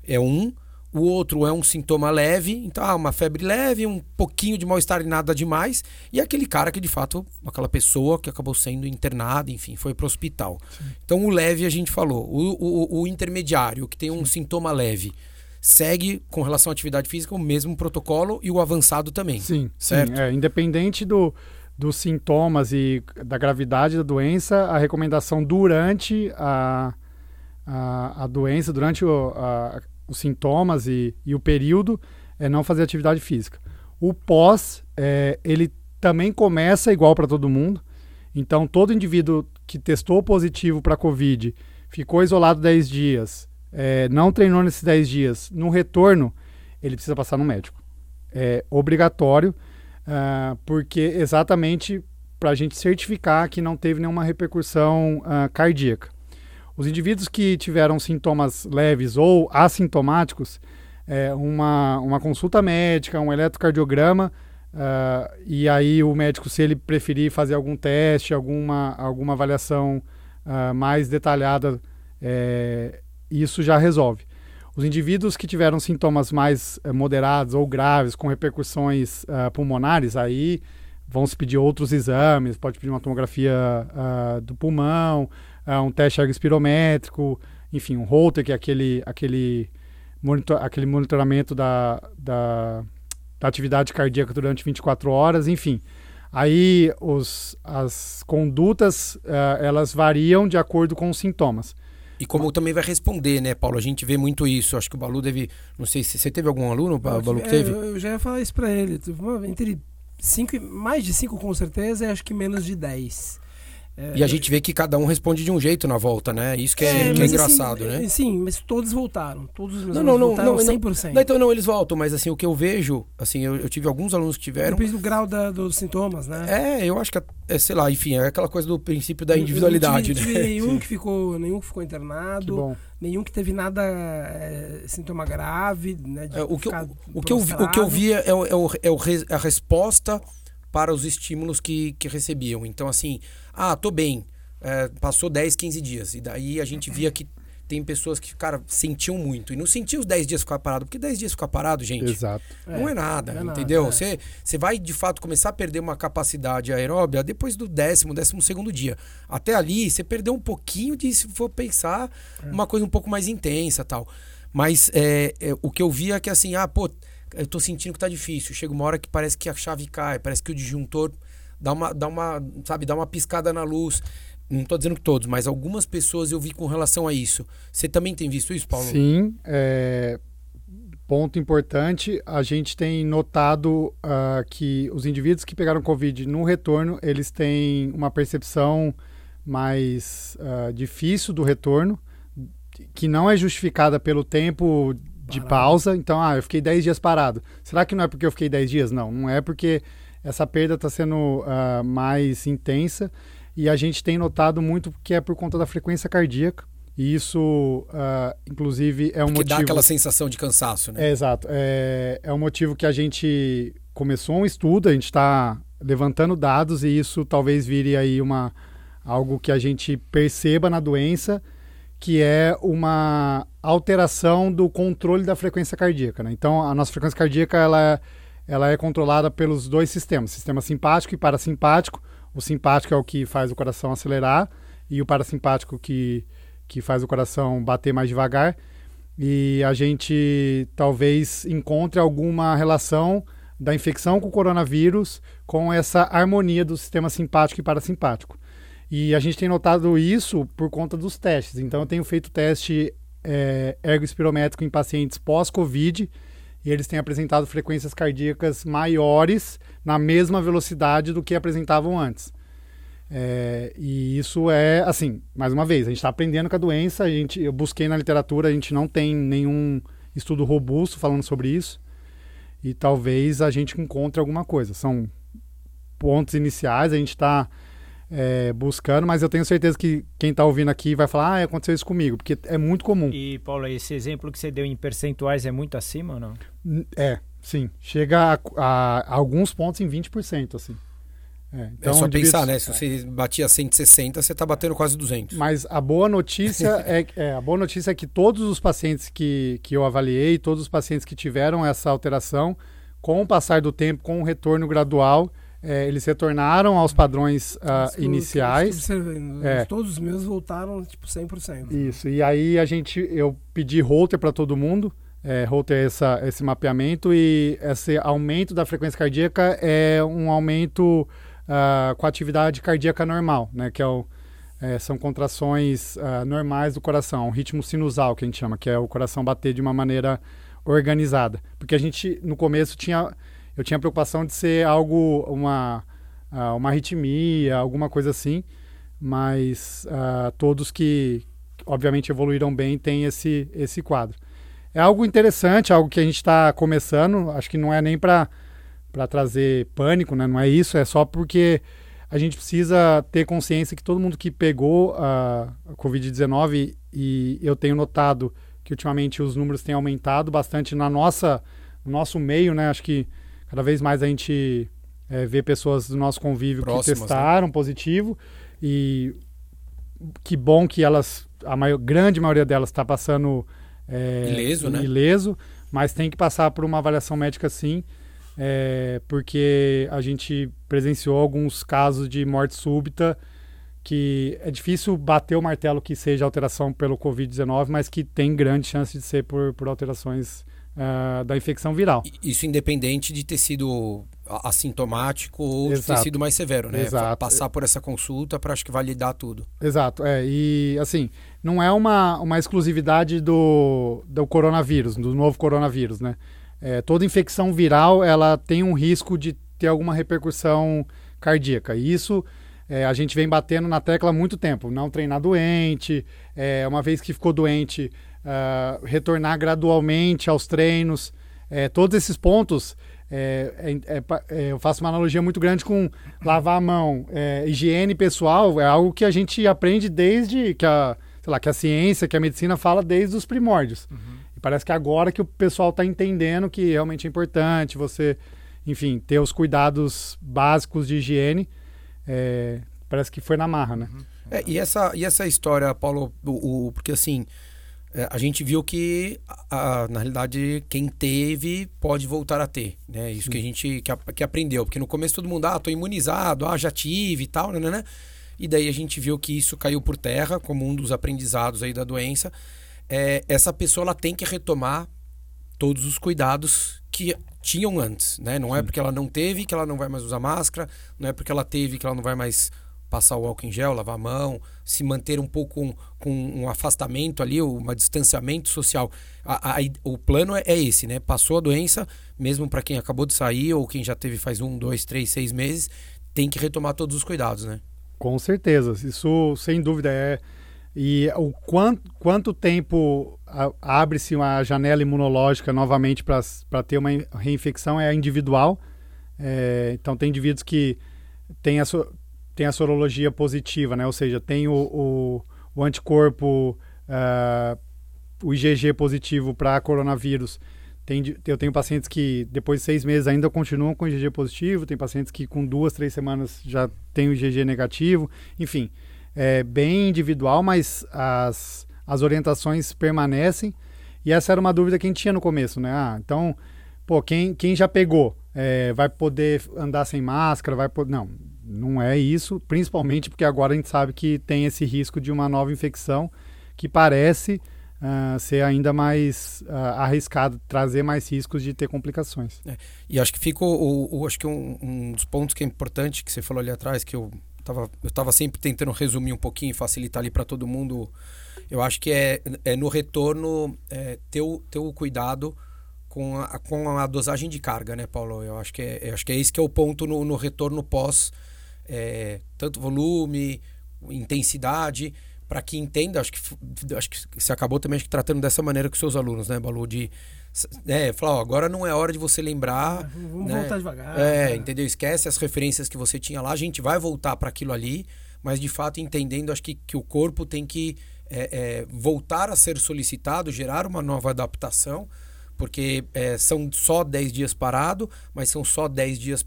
é um. O outro é um sintoma leve, então ah, uma febre leve, um pouquinho de mal-estar e nada demais. E aquele cara que de fato, aquela pessoa que acabou sendo internada, enfim, foi para o hospital. Então o leve a gente falou. O, o, o intermediário, que tem um sintoma leve, segue com relação à atividade física o mesmo protocolo e o avançado também. Sim, Certo. sim. É, independente do, dos sintomas e da gravidade da doença, a recomendação durante a, a, a doença, durante o- a- os sintomas e, e o período, é não fazer atividade física. O pós, é, ele também começa igual para todo mundo. Então, todo indivíduo que testou positivo para Covid, ficou isolado 10 dias, é, não treinou nesses 10 dias, no retorno, ele precisa passar no médico. É obrigatório, ah, porque exatamente para a gente certificar que não teve nenhuma repercussão ah, cardíaca. Os indivíduos que tiveram sintomas leves ou assintomáticos, é, uma, uma consulta médica, um eletrocardiograma, ah, e aí o médico, se ele preferir fazer algum teste, alguma, alguma avaliação ah, mais detalhada, é, isso já resolve. Os indivíduos que tiveram sintomas mais eh, moderados ou graves, com repercussões ah, pulmonares, aí vão se pedir outros exames, pode pedir uma tomografia do pulmão, um teste ergospirométrico, enfim, um Holter, que é aquele, aquele, monitor, aquele monitoramento da, da, da atividade cardíaca durante 24 horas, enfim. Aí os, as condutas, ah, elas variam de acordo com os sintomas. E como também vai responder, né, Paulo? A gente vê muito isso. Acho que o Balu deve. Não sei se você teve algum aluno, Balu, que É, teve? eu, eu já ia falar isso pra ele. Entre cinco, e- mais de cinco com certeza, e acho que menos de 10. É, E a gente vê que cada um responde de um jeito na volta, né? Isso que é, que é assim, engraçado, né? é, Sim, mas todos voltaram. Todos os meus Não, alunos não, não, voltaram não, não. 100%. Não, então não, eles voltam, mas assim, o que eu vejo, assim, eu, eu tive alguns alunos que tiveram. Depende do grau da- dos sintomas, né? É, eu acho que, é, sei lá, enfim, é aquela coisa do princípio da individualidade, eu não tive, né? tive nenhum que ficou, nenhum que ficou Que internado, bom. nenhum que teve nada é, sintoma grave, né? de É, o, que eu, o, que eu, vi- o que eu via é, o- é, o- é o a resposta para os estímulos que, que recebiam. Então, assim, ah, tô bem. é, passou 10, 15 dias. E daí a gente via que tem pessoas que, cara, sentiam muito. E não sentiam os 10 dias ficar parado, porque 10 dias ficar parado, gente, Exato. não é nada, não é nada, entendeu? é. Você você vai, de fato, começar a perder uma capacidade aeróbia depois do décimo, décimo segundo dia. Até ali, você perdeu um pouquinho de, se for pensar, É. uma coisa um pouco mais intensa tal. Mas é, é, o que eu via é que, assim, ah, pô, eu tô sentindo que tá difícil. Chega uma hora que parece que a chave cai, parece que o disjuntor dá uma, dá uma, sabe, dá uma piscada na luz. Não tô dizendo que todos, mas algumas pessoas eu vi com relação a isso. Você também tem visto isso, Paulo? Sim, é, ponto importante, a gente tem notado ah, que os indivíduos que pegaram Covid no retorno, eles têm uma percepção mais ah, difícil do retorno, que não é justificada pelo tempo de pausa. Então, ah, eu fiquei 10 dias parado. Será que não é porque eu fiquei 10 dias? Não, não é porque essa perda está sendo ah, mais intensa e a gente tem notado muito que é por conta da frequência cardíaca. E isso, ah, inclusive, é um Porque motivo. dá aquela sensação de cansaço, né? É, exato. É, é um motivo que a gente começou um estudo, a gente está levantando dados e isso talvez vire aí uma, algo que a gente perceba na doença, que é uma alteração do controle da frequência cardíaca. Né? Então, a nossa frequência cardíaca ela é, ela é controlada pelos dois sistemas, sistema simpático e parasimpático. O simpático é o que faz o coração acelerar e o parasimpático que, que faz o coração bater mais devagar e a gente talvez encontre alguma relação da infecção com o coronavírus com essa harmonia do sistema simpático e parasimpático. E a gente tem notado isso por conta dos testes. Então, eu tenho feito teste é, em pacientes pós-Covid e eles têm apresentado frequências cardíacas maiores na mesma velocidade do que apresentavam antes. É, e isso é, assim, mais uma vez, a gente está aprendendo com a doença, a gente, eu busquei na literatura, a gente não tem nenhum estudo robusto falando sobre isso, e talvez a gente encontre alguma coisa. São pontos iniciais, a gente está é, buscando, mas eu tenho certeza que quem está ouvindo aqui vai falar, ah, aconteceu isso comigo, porque é muito comum. E, Paulo, esse exemplo que você deu em percentuais é muito acima ou não? É, sim, chega a, a- a alguns pontos em 20%, assim. É, é só indivíduos- pensar, né? Se você batia 160, você tá batendo quase 200. Mas a boa notícia é, é a boa notícia é que todos os pacientes que, que eu avaliei, todos os pacientes que tiveram essa alteração, com o passar do tempo, com o retorno gradual, é, eles retornaram aos padrões eu- iniciais. observei, É. Todos os meus voltaram, tipo, 100%. Isso. E aí a gente, eu pedi holter para todo mundo. É, holter é essa, esse mapeamento e esse aumento da frequência cardíaca é um aumento ah, com a atividade cardíaca normal, né? Que é o, é, são contrações ah, normais do coração, um ritmo sinusal que a gente chama, que é o coração bater de uma maneira organizada. Porque a gente no começo tinha, eu tinha preocupação de ser algo uma ah, uma arritmia, alguma coisa assim, mas ah, todos que obviamente evoluíram bem têm esse esse quadro. É algo interessante, algo que a gente está começando. Acho que não é nem para trazer pânico, né? Não é isso. É só porque a gente precisa ter consciência que todo mundo que pegou a, a Covid-19 e eu tenho notado que ultimamente os números têm aumentado bastante na nossa no nosso meio, né? Acho que cada vez mais a gente é, vê pessoas do nosso convívio Próximas, que né? testaram positivo e que bom que elas, a maior, grande maioria delas está passando é, Ileso, né? ileso, mas tem que passar por uma avaliação médica sim, é, porque a gente presenciou alguns casos de morte súbita que é difícil bater o martelo que seja alteração pelo Covid-19, mas que tem grande chance de ser por, por alterações ah, da infecção viral. Isso independente de ter sido assintomático ou de ter Exato. sido mais severo, né? Exato. Passar por essa consulta para acho que validar tudo. Exato, é, e assim, não é uma, uma exclusividade do, do coronavírus, do novo coronavírus, né? É, toda infecção viral, ela tem um risco de ter alguma repercussão cardíaca, e isso é, a gente vem batendo na tecla há muito tempo, não treinar doente, é, uma vez que ficou doente, ah, retornar gradualmente aos treinos, é, todos esses pontos, é, é, é, é, eu faço uma analogia muito grande com lavar a mão, é, higiene pessoal, é algo que a gente aprende desde que a, sei lá, que a ciência, que a medicina fala desde os primórdios. E parece que agora que o pessoal está entendendo que realmente é importante você, enfim, ter os cuidados básicos de higiene. Parece que foi na marra, né? É, e, essa, e essa história, Paulo, o, o porque assim, a gente viu que, a, na realidade, quem teve pode voltar a ter, né? Isso Sim. que a gente que, que, aprendeu, porque no começo todo mundo, ah, tô imunizado, ah, já tive e tal, né, né, né? E daí a gente viu que isso caiu por terra como um dos aprendizados aí da doença. É, essa pessoa ela tem que retomar todos os cuidados que tinham antes, né? Não é Sim. é porque ela não teve que ela não vai mais usar máscara, não é porque ela teve que ela não vai mais passar o álcool em gel, lavar a mão, se manter um pouco com, com um afastamento ali, um distanciamento social. A, a, o plano é, é, esse, né? Passou a doença, mesmo para quem acabou de sair ou quem já teve faz um, dois, três, seis meses, tem que retomar todos os cuidados, né? Com certeza, isso sem dúvida é. E o quanto, quanto tempo abre-se uma janela imunológica novamente para ter uma reinfecção é individual. É, então, tem indivíduos que têm a, tem a sorologia positiva, né? ou seja, tem o, o, o anticorpo, uh, o IgG positivo para coronavírus. Tem, eu tenho pacientes que depois de seis meses ainda continuam com IgG positivo, tem pacientes que com duas, três semanas já tem o IgG negativo. Enfim, é bem individual, mas as, as orientações permanecem. E essa era uma dúvida que a gente tinha no começo, né? Ah, então, pô, quem, quem já pegou é, vai poder andar sem máscara, vai. Não, não é isso, principalmente porque agora a gente sabe que tem esse risco de uma nova infecção que parece uh, ser ainda mais uh, arriscado, trazer mais riscos de ter complicações. É, e acho que ficou, o, o, acho que um, um, dos pontos que é importante que você falou ali atrás, que eu estava eu tava sempre tentando resumir um pouquinho e facilitar ali para todo mundo, eu acho que é, é no retorno é, ter, o, ter o cuidado com a, com a dosagem de carga, né, Paulo? Eu acho que é, acho que é esse que é o ponto no, no retorno pós é, tanto volume, intensidade, para que entenda, acho que, acho que você acabou também acho que, tratando dessa maneira com seus alunos, né, Balu? De é, falar, ó, agora não é hora de você lembrar. É, vamos né? voltar devagar. É, né? entendeu? Esquece as referências que você tinha lá, a gente vai voltar para aquilo ali, mas de fato entendendo, acho que, que o corpo tem que é, é, voltar a ser solicitado, gerar uma nova adaptação, porque é, são só 10 dias parado, mas são só 10 dias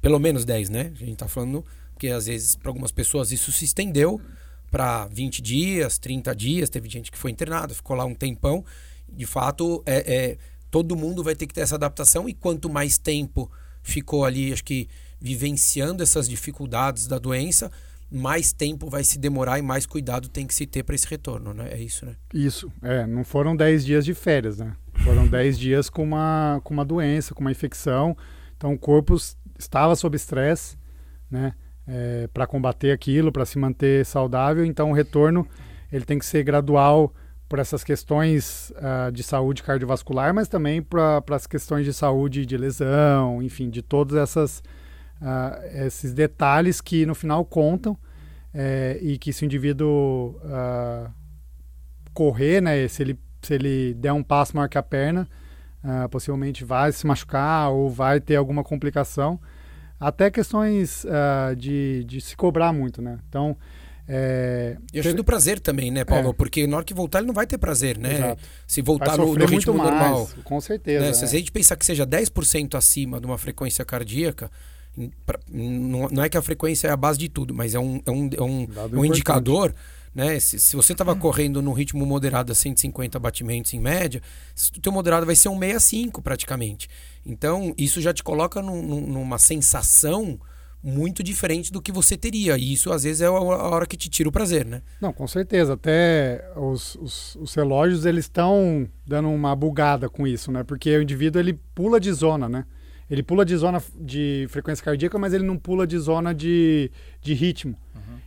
pelo menos 10, né? A gente está falando porque às vezes para algumas pessoas isso se estendeu para 20 dias, 30 dias, teve gente que foi internada, ficou lá um tempão. De fato, é, é, todo mundo vai ter que ter essa adaptação e quanto mais tempo ficou ali, acho que vivenciando essas dificuldades da doença, mais tempo vai se demorar e mais cuidado tem que se ter para esse retorno, né? É isso, né? Isso, é, não foram 10 dias de férias, né? Foram 10 dias com uma, com uma doença, com uma infecção. Então o corpo estava sob estresse, né? É, para combater aquilo, para se manter saudável. Então, o retorno ele tem que ser gradual por essas questões uh, de saúde cardiovascular, mas também para as questões de saúde de lesão, enfim, de todos essas, uh, esses detalhes que no final contam é, e que se o indivíduo uh, correr, né, se ele, se ele der um passo maior que a perna, uh, possivelmente vai se machucar ou vai ter alguma complicação. Até questões uh, de, de se cobrar muito, né? Então, é, e acho ter... do prazer também, né, Paulo? É. Porque na hora que voltar ele não vai ter prazer, né? Exato. Se voltar no, no, ritmo mais, normal. Com certeza. Né? É. Se a gente pensar que seja 10% acima de uma frequência cardíaca, não é que a frequência é a base de tudo, mas é um, é um, é um, um indicador né? Se, se você estava correndo no ritmo moderado a 150 batimentos em média, o teu moderado vai ser um 65 praticamente. Então, isso já te coloca num, numa sensação muito diferente do que você teria. E isso, às vezes, é a hora que te tira o prazer, né? Não, com certeza. Até os, os, os relógios, eles estão dando uma bugada com isso, né? Porque o indivíduo, ele pula de zona, né? Ele pula de zona de frequência cardíaca, mas ele não pula de zona de, de ritmo.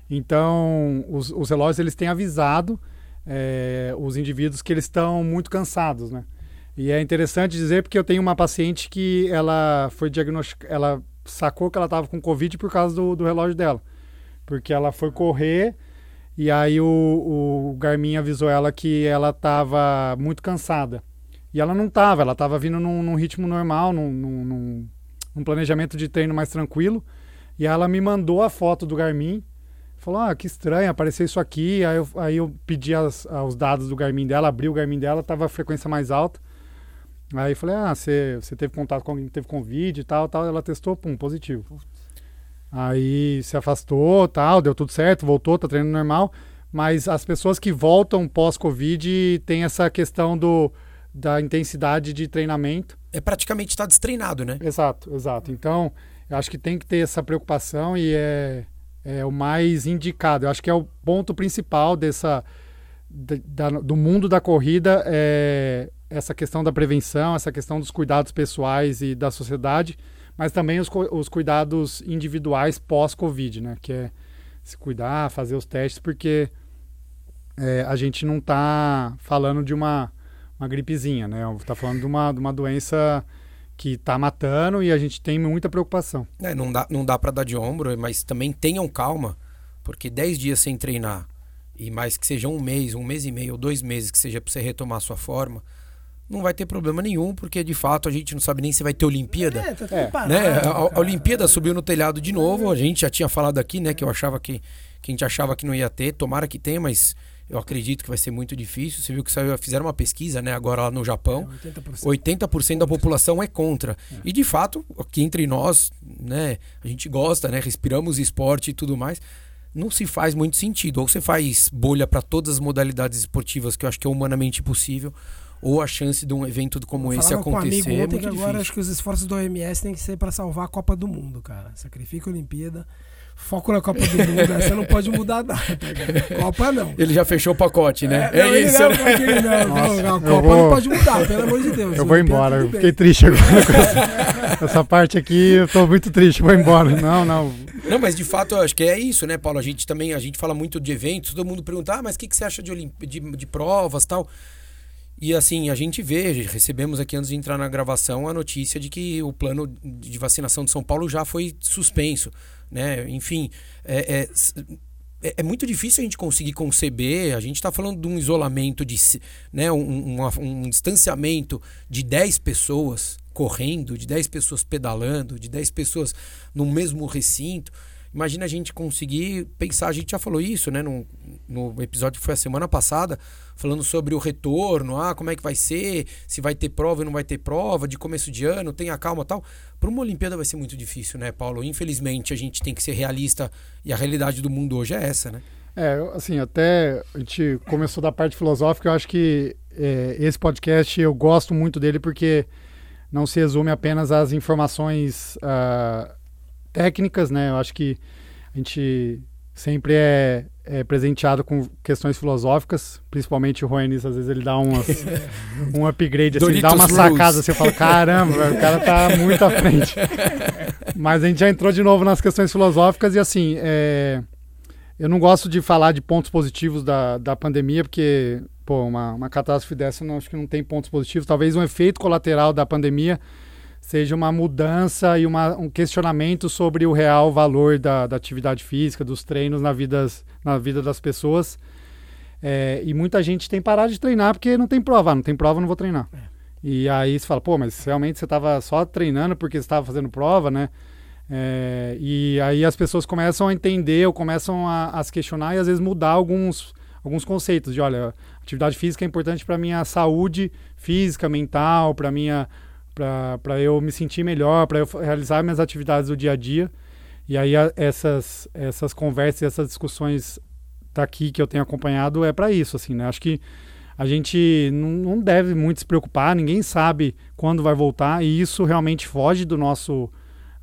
Então, os, os relógios eles têm avisado é, os indivíduos que eles estão muito cansados, né? E é interessante dizer porque eu tenho uma paciente que ela foi diagnosticada, ela sacou que ela estava com Covid por causa do, do, relógio dela. Porque ela foi correr e aí o, o Garmin avisou ela que ela estava muito cansada. E ela não estava, ela estava vindo num, num, ritmo normal, num, num, num planejamento de treino mais tranquilo. E ela me mandou a foto do Garmin Falou, ah, que estranho, apareceu isso aqui. Aí eu, aí eu pedi as, os dados do Garmin dela, abri o Garmin dela, tava a frequência mais alta. Aí eu falei, ah, você, você teve contato com alguém que teve Covid e tal, tal. Ela testou, pum, positivo. Aí se afastou, tal, deu tudo certo, voltou, tá treinando normal. Mas as pessoas que voltam pós-Covid tem essa questão do, da intensidade de treinamento. É praticamente estar tá destreinado, né? Exato, exato. Então, eu acho que tem que ter essa preocupação e é, é o mais indicado. Eu acho que é o ponto principal dessa da, do mundo da corrida é essa questão da prevenção, essa questão dos cuidados pessoais e da sociedade, mas também os, os cuidados individuais pós-Covid, né? Que é se cuidar, fazer os testes, porque é, a gente não está falando de uma, uma gripezinha, né? Está falando de uma, de uma doença que está matando e a gente tem muita preocupação. É, não dá, não dá para dar de ombro, mas também tenham calma, porque 10 dias sem treinar e mais que seja um mês, um mês e meio ou dois meses que seja para você retomar a sua forma, não vai ter problema nenhum, porque de fato a gente não sabe nem se vai ter Olimpíada. É, tá tudo é. Parado, né? a, a, Olimpíada subiu no telhado de novo, a gente já tinha falado aqui, né, que eu achava que, que a gente achava que não ia ter, tomara que tenha, mas eu acredito que vai ser muito difícil. Você viu que saiu, fizeram uma pesquisa, né, agora lá no Japão. É, 80%. 80% da população é contra. É. E de fato, aqui entre nós, né, a gente gosta, né, respiramos esporte e tudo mais. Não se faz muito sentido. Ou você faz bolha para todas as modalidades esportivas, que eu acho que é humanamente possível, ou a chance de um evento como esse acontecer. Com um amigo ontem é que agora difícil. acho que os esforços do OMS têm que ser para salvar a Copa do Mundo, cara. Sacrifica a Olimpíada. Foco na Copa do Mundo, essa não pode mudar nada. Copa não. Ele já fechou o pacote, né? É, é isso. Não, né? não, Nossa, não, a Copa vou... não pode mudar, pelo amor de Deus. Eu vou embora, eu fiquei triste agora com essa, essa, parte aqui, eu tô muito triste, vou embora. Não, não. Não, mas de fato eu acho que é isso, né, Paulo? A gente também, a gente fala muito de eventos, todo mundo pergunta, ah, mas o que, que você acha de, Olimp... de, de provas tal? E assim, a gente vê, recebemos aqui antes de entrar na gravação a notícia de que o plano de vacinação de São Paulo já foi suspenso. Né? Enfim, é, é, é muito difícil a gente conseguir conceber. A gente está falando de um isolamento, de né, um, um, um distanciamento de 10 pessoas correndo, de 10 pessoas pedalando, de 10 pessoas no mesmo recinto. Imagina a gente conseguir pensar, a gente já falou isso, né? No, no episódio que foi a semana passada, falando sobre o retorno, ah, como é que vai ser, se vai ter prova ou não vai ter prova, de começo de ano, tenha calma tal. Para uma Olimpíada vai ser muito difícil, né, Paulo? Infelizmente, a gente tem que ser realista e a realidade do mundo hoje é essa, né? É, assim, até a gente começou da parte filosófica, eu acho que é, esse podcast eu gosto muito dele porque não se resume apenas às informações. Uh, técnicas, né? Eu acho que a gente sempre é, é presenteado com questões filosóficas, principalmente o Roenis, às vezes ele dá umas, um upgrade, assim, ele dá uma sacada, você fala, caramba, o cara tá muito à frente. Mas a gente já entrou de novo nas questões filosóficas e assim, é, eu não gosto de falar de pontos positivos da, da pandemia, porque, pô, uma, uma catástrofe dessa eu não, acho que não tem pontos positivos. Talvez um efeito colateral da pandemia seja uma mudança e uma, um questionamento sobre o real valor da, da atividade física, dos treinos na, vidas, na vida das pessoas. É, e muita gente tem parado de treinar porque não tem prova. Ah, não tem prova, não vou treinar. É. E aí você fala, pô, mas realmente você estava só treinando porque você estava fazendo prova, né? É, e aí as pessoas começam a entender ou começam a, a se questionar e às vezes mudar alguns, alguns conceitos de, olha, atividade física é importante para minha saúde física, mental, para minha para eu me sentir melhor, para eu realizar minhas atividades do dia a dia. E aí a, essas, essas conversas, essas discussões daqui que eu tenho acompanhado é para isso, assim, né? Acho que a gente não, não, deve muito se preocupar, ninguém sabe quando vai voltar e isso realmente foge do nosso,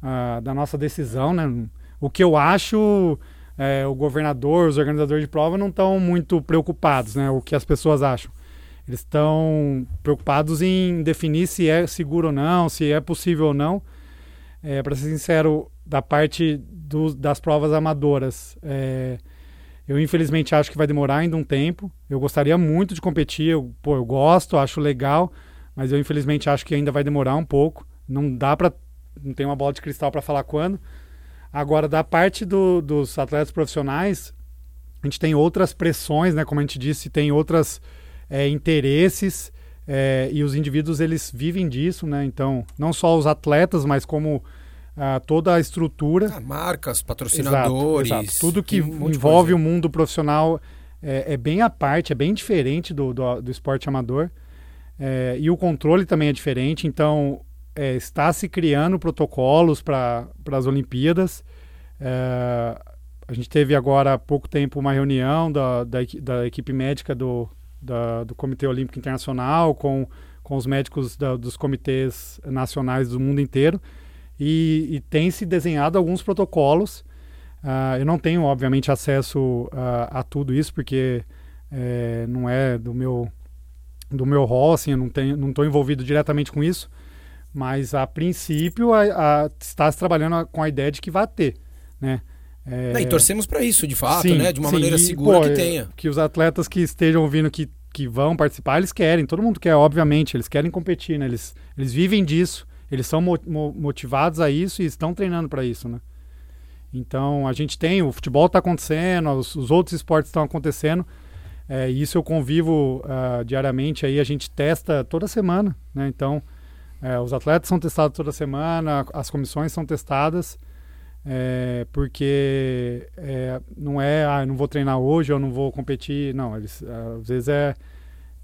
uh, da nossa decisão, né? O que eu acho, é, o governador, os organizadores de prova não estão muito preocupados, né? O que as pessoas acham. Eles estão preocupados em definir se é seguro ou não, se é possível ou não. É, Para ser sincero, da parte do, das provas amadoras, é, eu infelizmente acho que vai demorar ainda um tempo. Eu gostaria muito de competir, eu, pô, eu gosto, acho legal, mas eu infelizmente acho que ainda vai demorar um pouco. Não dá para, não tem uma bola de cristal para falar quando. Agora, da parte do, dos atletas profissionais, a gente tem outras pressões, né? Como a gente disse, tem outras é, interesses é, e os indivíduos eles vivem disso, né? Então, não só os atletas, mas como ah, toda a estrutura. Ah, marcas, patrocinadores. Exato, exato. Tudo que um envolve o mundo profissional é, é, bem à parte, é bem diferente do, do, do esporte amador. É, e o controle também é diferente, então é, está se criando protocolos para as Olimpíadas. É, a gente teve agora há pouco tempo uma reunião da, da, da equipe médica do, da, do Comitê Olímpico Internacional com, com os médicos da, dos comitês nacionais do mundo inteiro e, e tem se desenhado alguns protocolos. Uh, eu não tenho, obviamente, acesso uh, a tudo isso porque é, não é do meu do meu rol, assim, eu não tenho, não estou envolvido diretamente com isso, mas a princípio a, a, está se trabalhando com a ideia de que vai ter, né? É... Não, e torcemos para isso, de fato, sim, né? De uma sim, maneira segura e, pô, que tenha. Que os atletas que estejam ouvindo que, que vão participar, eles querem. Todo mundo quer, obviamente. Eles querem competir, né? Eles, eles vivem disso. Eles são mo motivados a isso e estão treinando para isso, né? Então, a gente tem... O futebol está acontecendo, os, os, outros esportes estão acontecendo. É, isso eu convivo uh, diariamente. Aí a gente testa toda semana, né? Então, é, os atletas são testados toda semana, as comissões são testadas. É, porque é, não é, ah, eu não vou treinar hoje, eu não vou competir. Não, eles, às vezes é,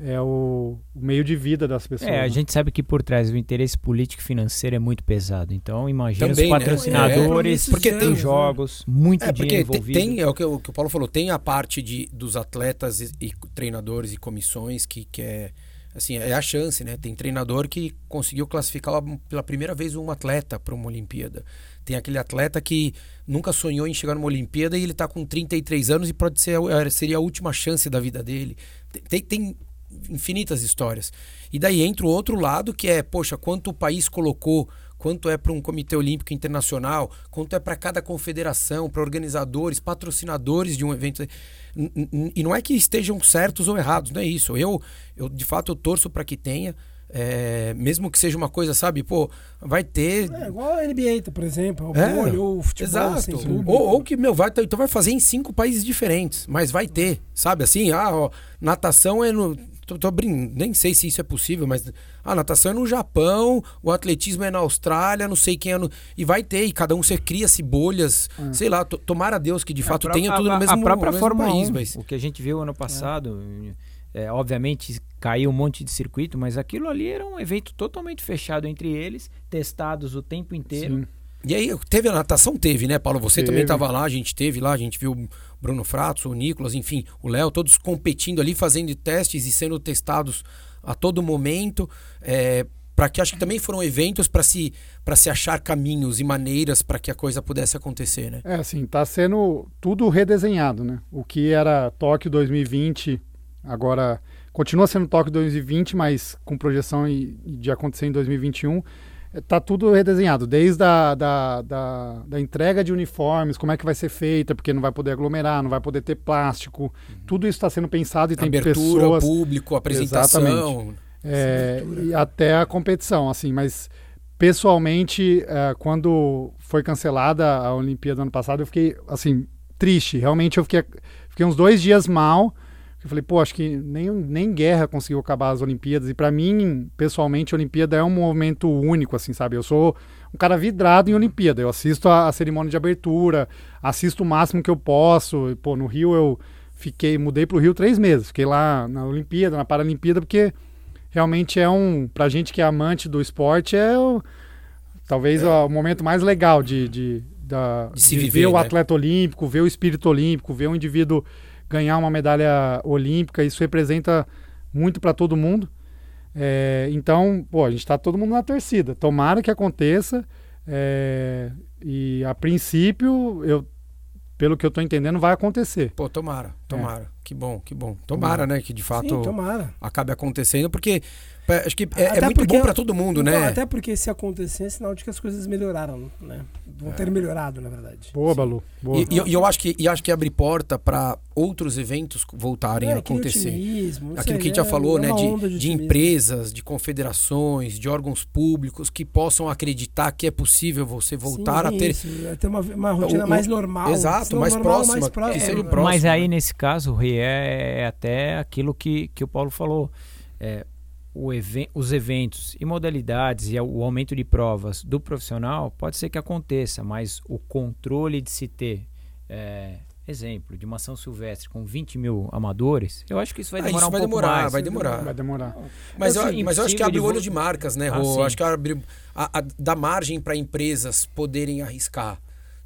é o, o meio de vida das pessoas. É, a né? gente sabe que por trás o interesse político e financeiro é muito pesado. Então, imagina Também, os né? patrocinadores, né? é, porque tem jogos, muito é, dinheiro envolvido. Tem, é o que, o que o Paulo falou, tem a parte de, dos atletas e, e treinadores e comissões que, que é assim, é a chance, né? Tem treinador que conseguiu classificar pela primeira vez um atleta para uma Olimpíada. Tem aquele atleta que nunca sonhou em chegar numa Olimpíada e ele está com 33 anos e pode ser seria a última chance da vida dele. Tem, tem infinitas histórias. E daí entra o outro lado que é, poxa, quanto o país colocou, quanto é para um Comitê Olímpico Internacional, quanto é para cada confederação, para organizadores, patrocinadores de um evento. E não é que estejam certos ou errados, não é isso. Eu, eu de fato, eu torço para que tenha. É, mesmo que seja uma coisa, sabe, pô, vai ter. É, igual a NBA, por exemplo, o é, olho, o futebol. Exato. Assim, ou, ou, que, meu, vai, então vai fazer em cinco países diferentes, mas vai ter, sabe? Assim, ah, ó, natação é no. Tô, tô brincando, nem sei se isso é possível, mas a natação é no Japão, o atletismo é na Austrália, não sei quem é no. E vai ter, e cada um você cria-se bolhas, é. sei lá, tomara a Deus que de fato tenha tudo no mesmo, a própria mesmo Fórmula país. 1, mas... O que a gente viu ano passado. É é, obviamente caiu um monte de circuito, mas aquilo ali era um evento totalmente fechado entre eles, testados o tempo inteiro. Sim. E aí, teve a natação? Teve, né, Paulo? Você teve. também estava lá, a gente teve lá, a gente viu o Bruno Fratos, o Nicolas, enfim, o Léo, todos competindo ali, fazendo testes e sendo testados a todo momento. É, para que acho que também foram eventos para se para se achar caminhos e maneiras para que a coisa pudesse acontecer, né? É, assim, tá sendo tudo redesenhado, né? O que era Tóquio 2020 Agora, continua sendo Tóquio 2020, mas com projeção de acontecer em 2021. Está tudo redesenhado, desde a da, da, da, entrega de uniformes, como é que vai ser feita, porque não vai poder aglomerar, não vai poder ter plástico. Uhum. Tudo isso está sendo pensado e tem Abertura, pessoas... público, apresentação... Exatamente. É, e até a competição, assim, mas pessoalmente, é, quando foi cancelada a Olimpíada ano passado, eu fiquei, assim, triste. Realmente eu fiquei, fiquei uns dois dias mal, eu falei, pô, acho que nem, nem guerra conseguiu acabar as Olimpíadas. E para mim, pessoalmente, a Olimpíada é um momento único, assim, sabe? Eu sou um cara vidrado em Olimpíada. Eu assisto a, a cerimônia de abertura, assisto o máximo que eu posso. E, pô, no Rio eu fiquei, mudei pro Rio três meses. Fiquei lá na Olimpíada, na Paralimpíada, porque realmente é um, pra gente que é amante do esporte, é o, talvez é. o momento mais legal de, de, da, de, de viver, ver o né? atleta olímpico, ver o espírito olímpico, ver o indivíduo ganhar uma medalha olímpica, isso representa muito para todo mundo. É, então, pô, a gente está todo mundo na torcida. Tomara que aconteça. É, e a princípio, eu, pelo que eu estou entendendo, vai acontecer. Pô, tomara, tomara. É. Que bom, que bom. Tomara, tomara. né? Que de fato Sim, acabe acontecendo, porque Acho que é, é muito porque, bom para todo mundo, né? Até porque se acontecer é sinal de que as coisas melhoraram, né? Vão é. ter melhorado, na verdade. Boa, Balu. Boa. E, e, eu acho que, e acho que abre porta para outros eventos voltarem é, a acontecer. Otimismo, Aquilo que a gente já é falou, né? De, de, de empresas, de confederações, de órgãos públicos que possam acreditar que é possível você voltar Sim, a ter. Isso, a ter uma, uma rotina o, mais normal. Exato, mais, normal, próxima, mais próxima. próximo. Mas aí, nesse caso, é, é até aquilo que, que o Paulo falou. É, Even os eventos e modalidades e o aumento de provas do profissional pode ser que aconteça, mas o controle de se ter, é, exemplo, de uma São Silvestre com 20 mil amadores, eu acho que isso vai demorar ah, isso um vai pouco demorar, mais. Vai demorar, vai demorar. Mas, eu, eu mas eu acho que abre o olho de marcas, né, Rô? Ah, acho que abre, a, a, dá margem para empresas poderem arriscar.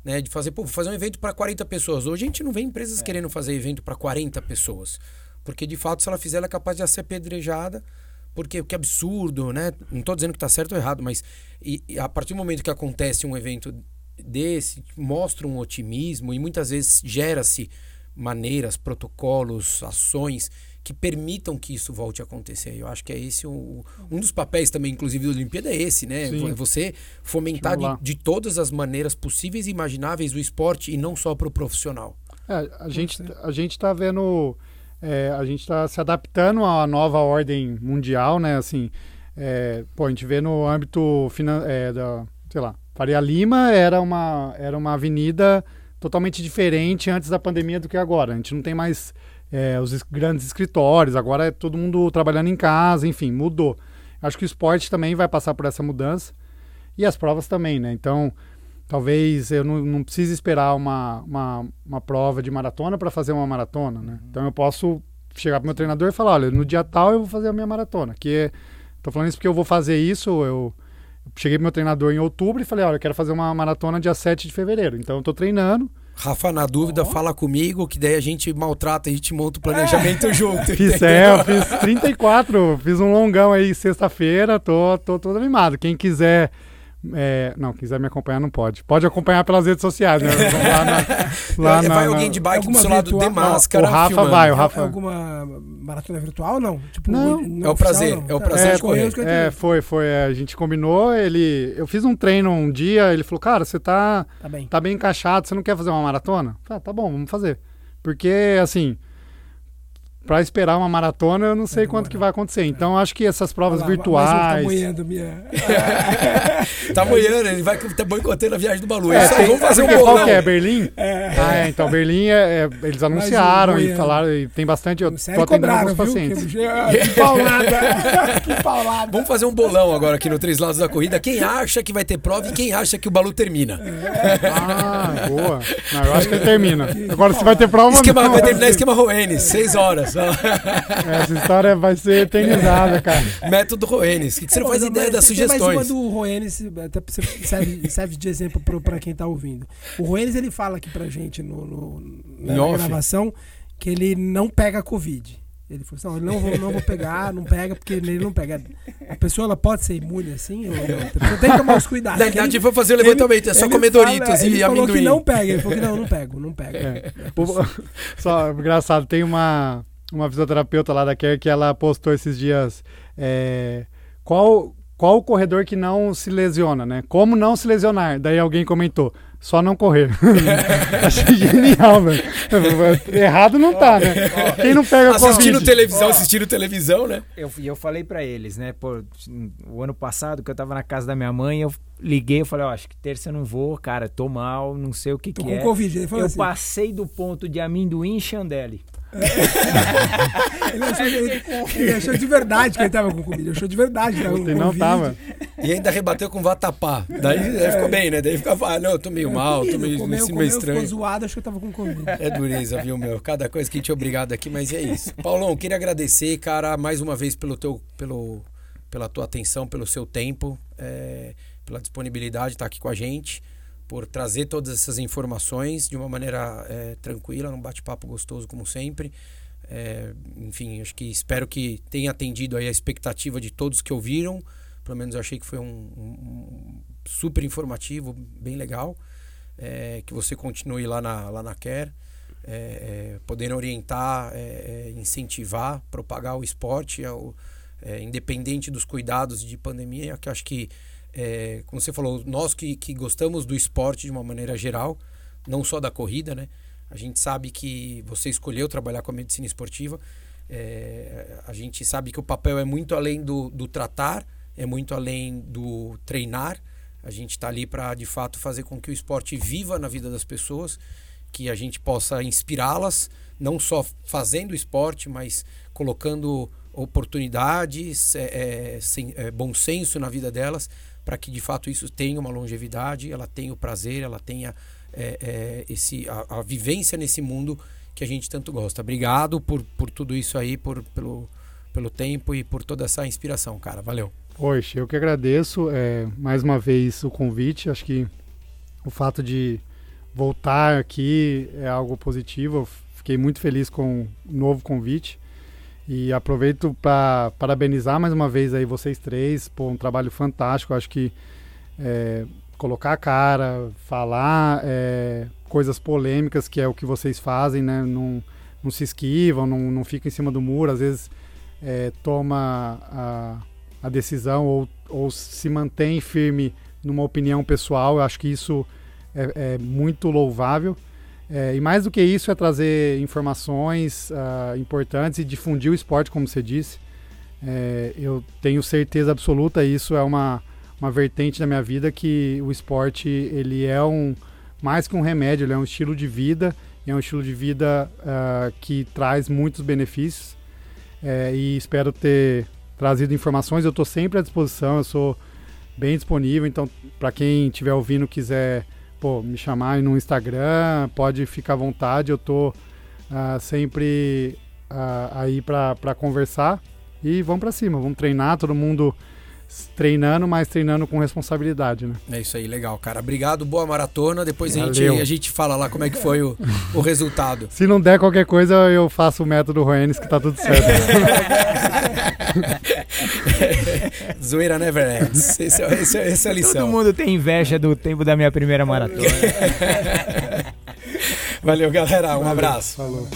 né? De fazer, pô, vou fazer um evento para 40 pessoas. Hoje a gente não vê empresas é. querendo fazer evento para 40 pessoas. Porque de fato, se ela fizer, ela é capaz de ser apedrejada. Porque que absurdo, né? Não estou dizendo que está certo ou errado, mas e, e a partir do momento que acontece um evento desse, mostra um otimismo e muitas vezes gera-se maneiras, protocolos, ações que permitam que isso volte a acontecer. Eu acho que é esse o, um dos papéis também, inclusive, da Olimpíada, é esse, né? Sim. Você fomentar de, de, todas as maneiras possíveis e imagináveis o esporte e não só para o profissional. É, a gente a gente está vendo, é, a gente está se adaptando à nova ordem mundial, né? Assim, é, pô, a gente vê no âmbito é, da, sei lá, Faria Lima era uma era uma avenida totalmente diferente antes da pandemia do que agora. A gente não tem mais é, os grandes escritórios, agora é todo mundo trabalhando em casa, enfim, mudou. Acho que o esporte também vai passar por essa mudança e as provas também, né? Então, talvez eu não, não precise esperar uma, uma, uma prova de maratona para fazer uma maratona, né? Então, eu posso chegar para meu treinador e falar, olha, no dia tal eu vou fazer a minha maratona, que é, tô falando isso porque eu vou fazer isso, eu cheguei pro meu treinador em outubro e falei, olha, eu quero fazer uma maratona dia 7 de fevereiro. Então eu tô treinando. Rafa, na dúvida, oh. fala comigo, que daí a gente maltrata, a gente monta o planejamento é. junto. Fiz, é, eu fiz 34, fiz um longão aí sexta-feira, tô, tô todo animado. Quem quiser é, não, quiser me acompanhar, não pode. Pode acompanhar pelas redes sociais, né? Lá na, lá vai na, alguém de bike do seu lado de máscara. O Rafa filmando. vai, o Rafa. É alguma maratona virtual, não? Tipo, não, não é o prazer, não. é o prazer é, de correr. É, foi, foi. A gente combinou, ele. Eu fiz um treino um dia, ele falou, cara, você tá, tá, bem. tá bem encaixado, você não quer fazer uma maratona? Ah, tá bom, vamos fazer. Porque, assim, para esperar uma maratona, eu não sei é, quanto que vai acontecer. Então, acho que essas provas lá, virtuais. Mas tá moendo, minha. tá moendo, ele vai tá boicotando a viagem do Balu. É, tem, vamos fazer um bolão. Qual que é? Berlim? É. Ah, é, então, Berlim, é, é eles anunciaram e falaram, e tem bastante. Eu tô atendendo alguns pacientes. Que, que paulada! que paulada! Vamos fazer um bolão agora aqui no Três Lados da Corrida. Quem acha que vai ter prova e quem acha que o Balu termina. Ah, boa. Não, eu acho que ele termina. Agora, se vai ter prova. Esquema, não. Vai terminar esquema Roenes, seis horas. Essa história vai ser eternizada, cara. Método Roenes. O que, que você não faz ideia das sugestões? Mais uma do Roenes, até serve, serve de exemplo para quem tá ouvindo. O Roenes, ele fala aqui pra gente no, no na gravação que ele não pega Covid. Ele falou assim: não, não vou, não vou pegar, não pega, porque ele não pega. A pessoa ela pode ser imune assim? Ou não? Tem que tomar os cuidados. A gente foi fazer o levantamento, é só comer Doritos e ele amendoim. Falou que não pega, ele falou que não, não pego, não pega. É. Só, engraçado, tem uma, uma fisioterapeuta lá da Care que ela postou esses dias. É, qual, qual o corredor que não se lesiona, né? Como não se lesionar? Daí alguém comentou, só não correr. Achei genial, velho. Errado não tá, né? Quem não pega Assistindo COVID? televisão, assistindo televisão, né? E eu, eu falei para eles, né? Pô, o ano passado que eu tava na casa da minha mãe, eu liguei, eu falei, ó, oh, acho que terça eu não vou, cara, tô mal, não sei o que tô que com é. Covid. Ele falou eu assim. passei do ponto de amendoim e chandelle. ele, achou, ele, ele, achou, de verdade que ele tava com Covid. Ele achou de verdade que tava com não tava. E ainda rebateu com vatapá. Daí é. ficou bem, né? Daí ficava, ah, não, eu tô meio mal, tô meio, comeu, comeu, meio estranho. Ficou zoado, acho que eu tava com Covid. É dureza, viu, meu? Cada coisa que a gente é obrigado aqui, mas é isso. Paulão, queria agradecer, cara, mais uma vez pelo teu, pelo, pela tua atenção, pelo seu tempo, é, pela disponibilidade de estar aqui com a gente por trazer todas essas informações de uma maneira é, tranquila, num bate-papo gostoso como sempre. É, enfim, acho que espero que tenha atendido aí a expectativa de todos que ouviram. Pelo menos achei que foi um, um super informativo, bem legal. É, que você continue lá na, lá na Care, é, é podendo orientar, é, incentivar, propagar o esporte, independente dos cuidados de pandemia, que acho que, como você falou, nós que, que gostamos do esporte de uma maneira geral, não só da corrida, né? A gente sabe que você escolheu trabalhar com a medicina esportiva. É, a gente sabe que o papel é muito além do, do tratar, é muito além do treinar. A gente está ali para, de fato, fazer com que o esporte viva na vida das pessoas, que a gente possa inspirá-las, não só fazendo esporte, mas colocando oportunidades, é, é, sem, é, bom senso na vida delas, para que de fato isso tenha uma longevidade, ela tenha o prazer, ela tenha é, é, esse, a, a, vivência nesse mundo que a gente tanto gosta. Obrigado por, por tudo isso aí, por, pelo, pelo tempo e por toda essa inspiração, cara. Valeu. Poxa, eu que agradeço é, mais uma vez o convite. Acho que o fato de voltar aqui é algo positivo. Eu fiquei muito feliz com o novo convite. E aproveito para parabenizar mais uma vez aí vocês três, por um trabalho fantástico. Acho que é, colocar a cara, falar é, coisas polêmicas, que é o que vocês fazem, né? Não, não se esquivam, não, não fica em cima do muro, às vezes é, toma a, a decisão ou, ou se mantém firme numa opinião pessoal. Eu acho que isso é, é muito louvável. É, e mais do que isso é trazer informações uh, importantes e difundir o esporte, como você disse. É, eu tenho certeza absoluta, isso é uma, uma vertente da minha vida, que o esporte ele é um mais que um remédio, ele é um estilo de vida, é um estilo de vida uh, que traz muitos benefícios. É, e espero ter trazido informações. Eu estou sempre à disposição, eu sou bem disponível, então para quem estiver ouvindo quiser pô, me chamar no Instagram, pode ficar à vontade, eu tô uh, sempre uh, aí para conversar. E vamos para cima, vamos treinar, todo mundo treinando, mas treinando com responsabilidade, né? É isso aí, legal, cara. Obrigado, boa maratona. Depois a gente, a gente fala lá como é que foi o, o resultado. Se não der qualquer coisa, eu faço o método Roenes que tá tudo certo. Zoeira never ends. Esse, é, esse, é, essa é a lição. Todo mundo tem inveja do tempo da minha primeira maratona. Valeu, galera. Um Valeu, abraço. Falou.